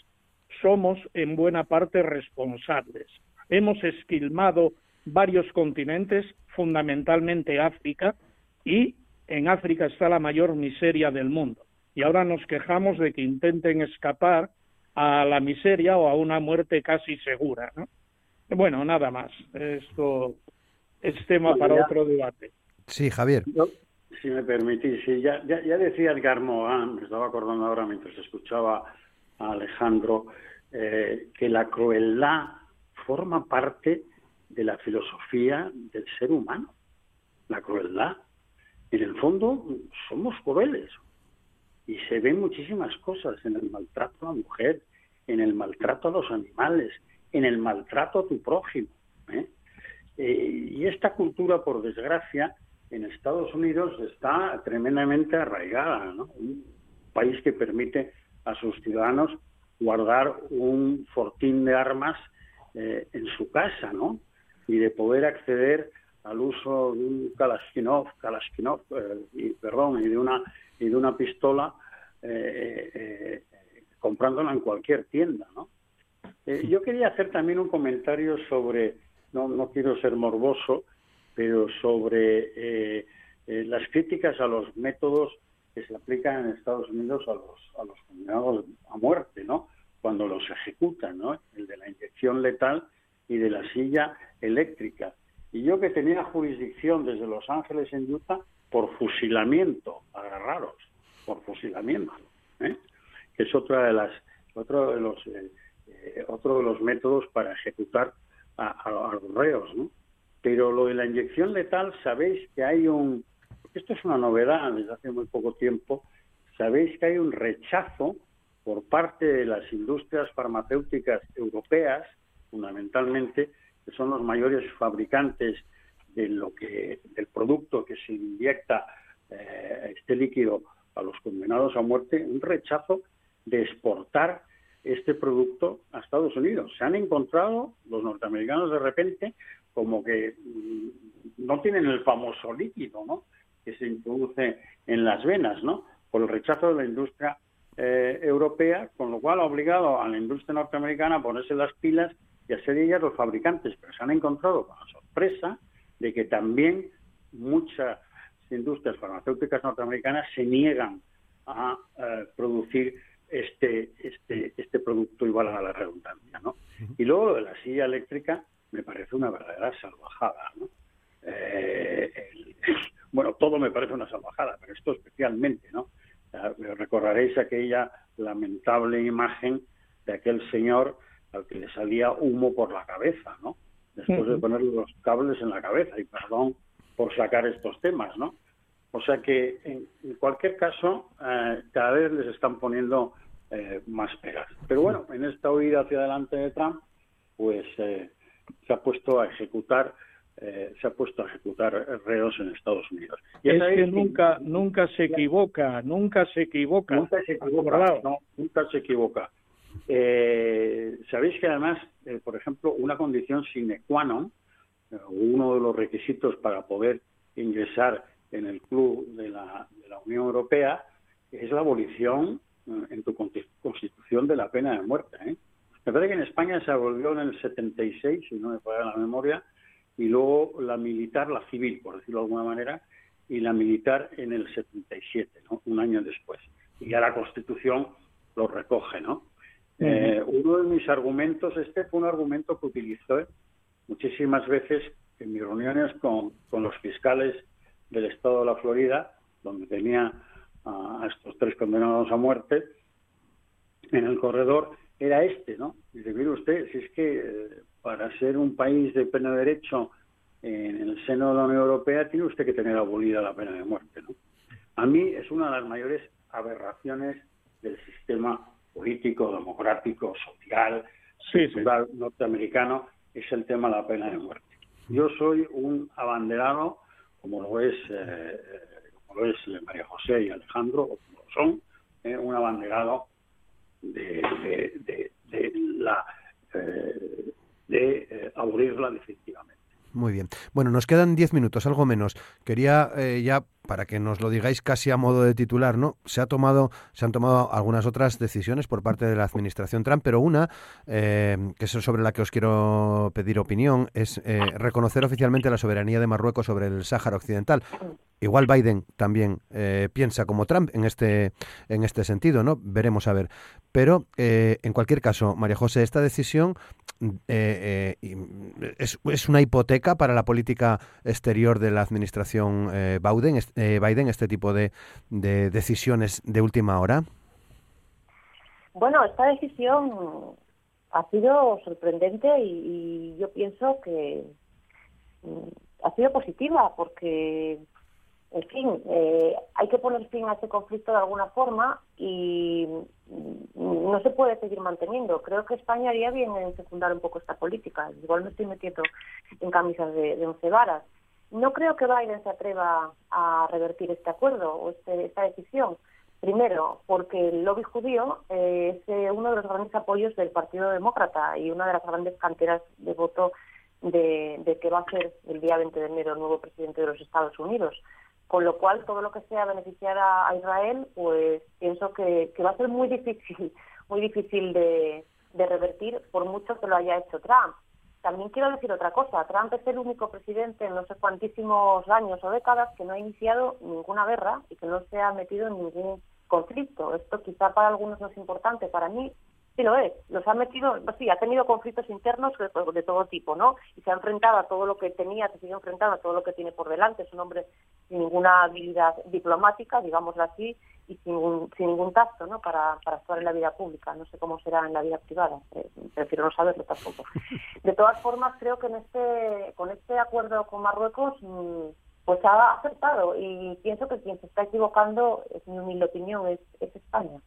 somos en buena parte responsables hemos esquilmado varios continentes, fundamentalmente África, y en África está la mayor miseria del mundo. Y ahora nos quejamos de que intenten escapar a la miseria o a una muerte casi segura. Bueno, nada más. Esto es tema para otro debate. Sí, Javier. si me permitís, ya, ya, decía Edgar Morin, me estaba acordando ahora mientras escuchaba a Alejandro, eh, que la crueldad forma parte de la filosofía del ser humano, la crueldad. En el fondo somos crueles y se ven muchísimas cosas en el maltrato a la mujer, en el maltrato a los animales, en el maltrato a tu prójimo. ¿eh? Eh, y esta cultura, por desgracia, en Estados Unidos está tremendamente arraigada, Un país que permite a sus ciudadanos guardar un fortín de armas eh, en su casa, ¿no? Y de poder acceder al uso de un Kalashnikov, Kalashnikov y, perdón, y de una y de una pistola comprándola en cualquier tienda, ¿no? Eh, yo quería hacer también un comentario sobre, no, no quiero ser morboso, pero sobre eh, eh, las críticas a los métodos que se aplican en Estados Unidos a los, a los condenados a muerte, ¿no? Cuando los ejecutan, ¿no? El de la inyección letal y de la silla eléctrica. Y yo que tenía jurisdicción desde Los Ángeles en Utah por fusilamiento, agarraros, por fusilamiento, ¿eh? que es otra de las, otro de los eh, otro de los métodos para ejecutar a, los reos. Pero lo de la inyección letal, sabéis que hay un, esto es una novedad desde hace muy poco tiempo, sabéis que hay un rechazo por parte de las industrias farmacéuticas europeas, fundamentalmente, que son los mayores fabricantes de lo que del producto que se inyecta eh, este líquido a los condenados a muerte, un rechazo de exportar este producto a Estados Unidos. Se han encontrado los norteamericanos de repente como que mm, no tienen el famoso líquido, ¿no? Que se introduce en las venas, ¿no? Por el rechazo de la industria eh, europea, con lo cual ha obligado a la industria norteamericana a ponerse las pilas y a ser ellas los fabricantes. Pero se han encontrado con la sorpresa de que también muchas industrias farmacéuticas norteamericanas se niegan a eh, producir este, este, este producto igual a la redundancia, ¿no? Y luego lo de la silla eléctrica me parece una verdadera salvajada, ¿no? Eh, bueno, todo me parece una salvajada, pero esto especialmente, ¿no? Recordaréis aquella lamentable imagen de aquel señor al que le salía humo por la cabeza, ¿no? Después de ponerle los cables en la cabeza, y perdón por sacar estos temas, ¿no? O sea que, en, cualquier caso, eh, cada vez les están poniendo eh, más pegas. Pero bueno, en esta huida hacia adelante de Trump, pues eh, se ha puesto a ejecutar se ha puesto a ejecutar reos en Estados Unidos. es que nunca, nunca se equivoca, nunca se equivoca. Nunca se equivoca, no, nunca se equivoca. Sabéis que además, por ejemplo, una condición sine qua non, uno de los requisitos para poder ingresar en el club de la, de la Unión Europea es la abolición eh, en tu constitución de la pena de muerte. ¿eh? Me parece que en España se abolió en el 76, si no me falla la memoria, y luego la militar, la civil, por decirlo de alguna manera, y la militar en el 77, ¿no? un año después. Y ya la Constitución lo recoge, ¿no? Eh, uno de mis argumentos, este fue un argumento que utilicé muchísimas veces en mis reuniones con, con los fiscales del estado de la Florida, donde tenía a, estos tres condenados a muerte, en el corredor, era este, ¿no? Dice, mire usted, si es que eh, para ser un país de pena de derecho en el seno de la Unión Europea tiene usted que tener abolida la pena de muerte, ¿no? A mí es una de las mayores aberraciones del sistema político, democrático, social, cultural norteamericano, es el tema de la pena de muerte. Yo soy un abanderado como lo es, eh, como lo es María José y Alejandro, o como lo son, eh, un abanderado de, de, de, la eh, de eh, aburrirla definitivamente. Muy bien. Bueno, nos quedan diez minutos, algo menos. Quería eh, ya para que nos lo digáis casi a modo de titular, ¿no? Se ha tomado, se han tomado algunas otras decisiones por parte de la administración Trump, pero una eh, que es sobre la que os quiero pedir opinión es eh, reconocer oficialmente la soberanía de Marruecos sobre el Sáhara Occidental. Igual Biden también eh, piensa como Trump en este en este sentido, ¿no? Veremos a ver. Pero en cualquier caso, María José, esta decisión es, es, una hipoteca para la política exterior de la administración Biden. Eh, Biden este tipo de, decisiones de última hora? Bueno, esta decisión ha sido sorprendente y, yo pienso que mm, ha sido positiva porque, en fin, eh, hay que poner fin a ese conflicto de alguna forma y mm, no se puede seguir manteniendo. Creo que España haría bien en secundar un poco esta política. Igual me estoy metiendo en camisas de, de once varas. No creo que Biden se atreva a revertir este acuerdo o este, esta decisión. Primero, porque el lobby judío eh, es eh, uno de los grandes apoyos del Partido Demócrata y una de las grandes canteras de voto de, que va a ser el día 20 de enero el nuevo presidente de los Estados Unidos. Con lo cual, todo lo que sea beneficiar a, Israel, pues pienso que, va a ser muy difícil, muy difícil de revertir, por mucho que lo haya hecho Trump. También quiero decir otra cosa. Trump es el único presidente en no sé cuantísimos años o décadas que no ha iniciado ninguna guerra y que no se ha metido en ningún conflicto. Esto quizá para algunos no es importante, para mí sí lo es. Los ha metido, pues sí, ha tenido conflictos internos de, todo tipo, ¿no? Y se ha enfrentado a todo lo que tenía, se sigue enfrentando a todo lo que tiene por delante. Es un hombre sin ninguna habilidad diplomática, digámoslo así, y sin ningún, sin ningún tacto ¿no? para, para actuar en la vida pública. No sé cómo será en la vida privada, eh, prefiero no saberlo tampoco. De todas formas, creo que en este, con este acuerdo con Marruecos mm, pues ha aceptado y pienso que quien se está equivocando, es mi humilde opinión, es, es España.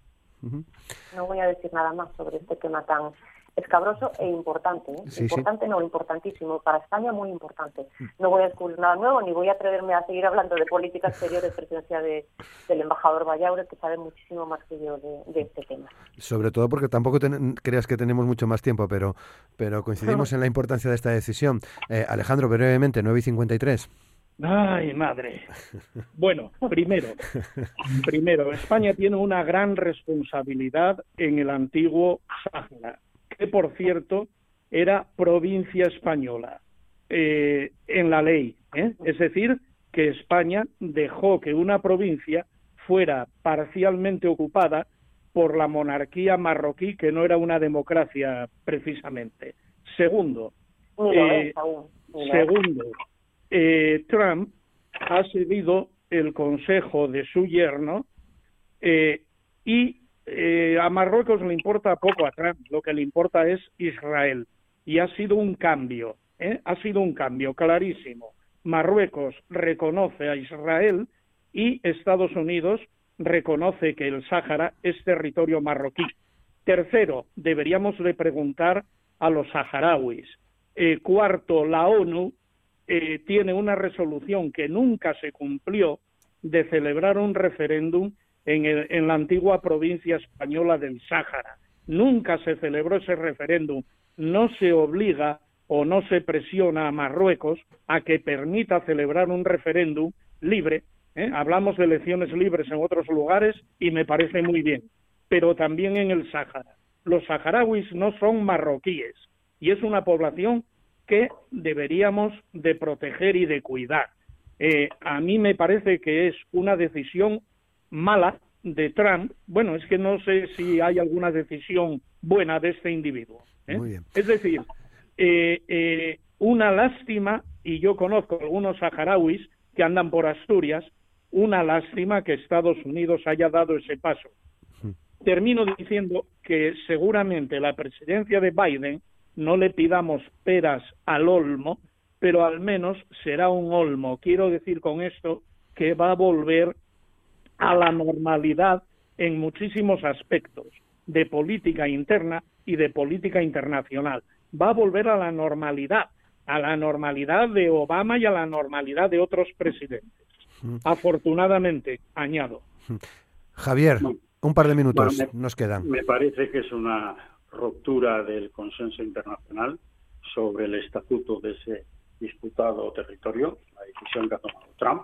No voy a decir nada más sobre este tema tan escabroso e importante. ¿eh? importante, no, importantísimo. Para España, muy importante. No voy a descubrir nada nuevo, ni voy a atreverme a seguir hablando de política exterior en presencia de, del embajador Vallaure, que sabe muchísimo más que yo de, este tema. Sobre todo porque tampoco creas que tenemos mucho más tiempo, pero, pero coincidimos en la importancia de esta decisión. Eh, Alejandro, brevemente, 9 y 53. Ay, madre. Bueno, primero, primero, España tiene una gran responsabilidad en el antiguo Sáhara que por cierto era provincia española eh, en la ley. ¿eh? Es decir, que España dejó que una provincia fuera parcialmente ocupada por la monarquía marroquí, que no era una democracia precisamente. Segundo, eh, segundo, Trump ha seguido el consejo de su yerno y eh, a Marruecos le importa poco atrás, lo que le importa es Israel. Y ha sido un cambio, ¿eh? ha sido un cambio clarísimo. Marruecos reconoce a Israel y Estados Unidos reconoce que el Sáhara es territorio marroquí. Tercero, deberíamos de preguntar a los saharauis. Eh, cuarto, la ONU tiene una resolución que nunca se cumplió de celebrar un referéndum en, la antigua provincia española del Sáhara. Nunca se celebró ese referéndum. No se obliga o no se presiona a Marruecos a que permita celebrar un referéndum libre. ¿eh? Hablamos de elecciones libres en otros lugares y me parece muy bien, pero también en el Sáhara. Los saharauis no son marroquíes y es una población que deberíamos de proteger y de cuidar. Eh, a mí me parece que es una decisión mala de Trump, bueno, es que no sé si hay alguna decisión buena de este individuo. ¿eh? Es decir, eh, eh, una lástima, y yo conozco algunos saharauis que andan por Asturias, una lástima que Estados Unidos haya dado ese paso. Termino diciendo que seguramente la presidencia de Biden no le pidamos peras al olmo, pero al menos será un olmo. Quiero decir con esto que va a volver a la normalidad en muchísimos aspectos de política interna y de política internacional. Va a volver a la normalidad, a la normalidad de Obama y a la normalidad de otros presidentes. Mm. Afortunadamente, añado. Javier, un par de minutos nos quedan. Me parece que es una ruptura del consenso internacional sobre el estatuto de ese disputado territorio, la decisión que ha tomado Trump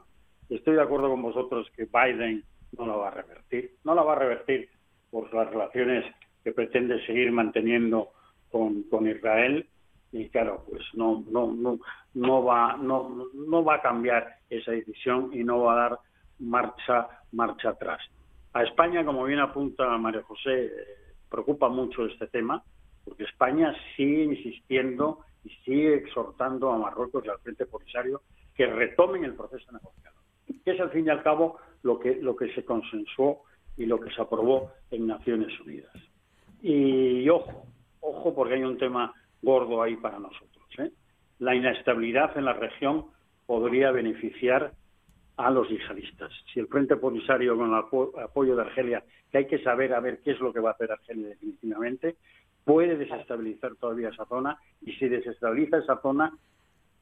Estoy de acuerdo con vosotros que Biden no la va a revertir. No la va a revertir por las relaciones que pretende seguir manteniendo con, Israel y claro, pues no no no no va no no va a cambiar esa decisión y no va a dar marcha marcha atrás. A España, como bien apunta María José, eh, preocupa mucho este tema porque España sigue insistiendo y sigue exhortando a Marruecos y al Frente Polisario que retomen el proceso negociador que es al fin y al cabo lo que, lo que se consensuó y lo que se aprobó en Naciones Unidas. Y, ojo, ojo porque hay un tema gordo ahí para nosotros. ¿eh? La inestabilidad en la región podría beneficiar a los yihadistas. Si el Frente Polisario con el apoyo de Argelia, que hay que saber a ver qué es lo que va a hacer Argelia definitivamente, puede desestabilizar todavía esa zona y si desestabiliza esa zona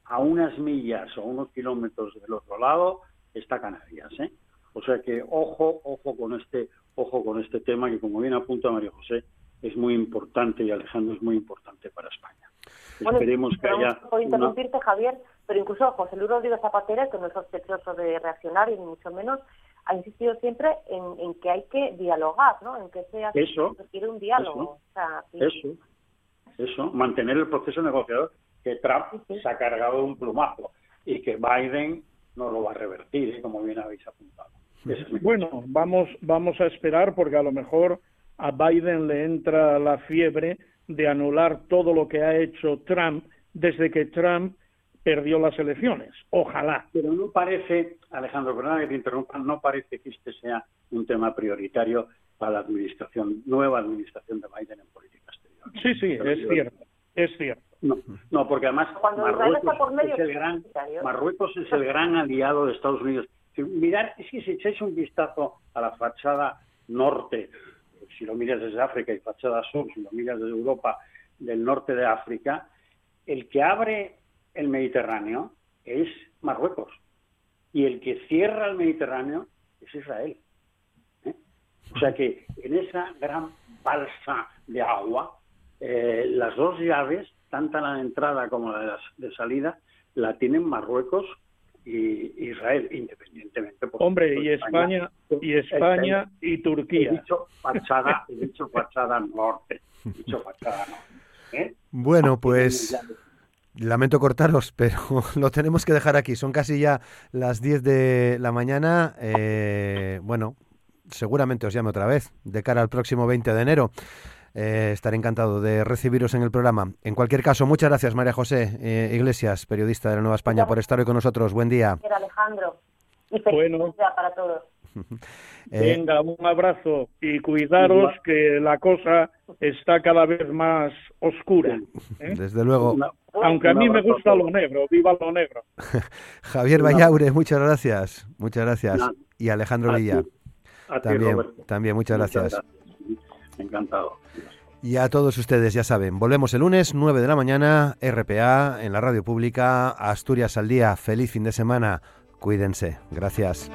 a unas millas o unos kilómetros del otro lado está Canarias, ¿eh? O sea que ojo, ojo con este, ojo con este tema que como bien apunta María José es muy importante y Alejandro es muy importante para España. Esperemos que haya. Por interrumpirte, Javier, pero incluso José Luis Rodríguez Zapatera, que no es sospechoso de reaccionar y ni mucho menos, ha insistido siempre en, que hay que dialogar, ¿no? En que sea eso, requiere un diálogo. Eso, eso, mantener el proceso negociador que Trump se ha cargado de un plumazo y que Biden no lo va a revertir, ¿eh? como bien habéis apuntado. bueno, vamos, vamos a esperar porque a lo mejor a Biden le entra la fiebre de anular todo lo que ha hecho Trump desde que Trump perdió las elecciones. Ojalá. Pero no parece, Alejandro, perdona que te interrumpa, no parece que este sea un tema prioritario para la administración, nueva administración de Biden en política exterior. Sí, sí, es cierto, es cierto. No, no porque además Marruecos, es el gran, Marruecos es el gran aliado de Estados Unidos. Mirar, es que si echáis un vistazo a la fachada norte si lo miras desde África y fachada sur, si lo miras desde Europa, del norte de África, el que abre el Mediterráneo es Marruecos y el que cierra el Mediterráneo es Israel. ¿eh? O sea que en esa gran balsa de agua, eh, las dos llaves, tanto la de entrada como la de salida, la tienen Marruecos y Israel, independientemente. Por Hombre, y España, y España y Turquía. He dicho fachada, he dicho fachada norte, he dicho fachada norte. ¿eh? Bueno, pues lamento cortaros, pero lo tenemos que dejar aquí. Son casi ya las 10 de la mañana. Eh, bueno, seguramente os llame otra vez de cara al próximo 20 de enero. Eh, estaré encantado de recibiros en el programa. En cualquier caso, muchas gracias, María José eh, Iglesias, periodista de la Nueva España, por estar hoy con nosotros. Buen día. Alejandro. Y bueno. para todos. Eh, Venga, un abrazo y cuidaros que la cosa está cada vez más oscura. Desde luego. Aunque a mí me gusta lo negro, viva lo negro. Javier Vallaure, muchas gracias. Muchas gracias. Y Alejandro Villa. también, también, muchas gracias. Encantado. Y a todos ustedes, ya saben, volvemos el lunes, 9 de la mañana, RPA, en la radio pública, Asturias al día. Feliz fin de semana. Cuídense. Gracias.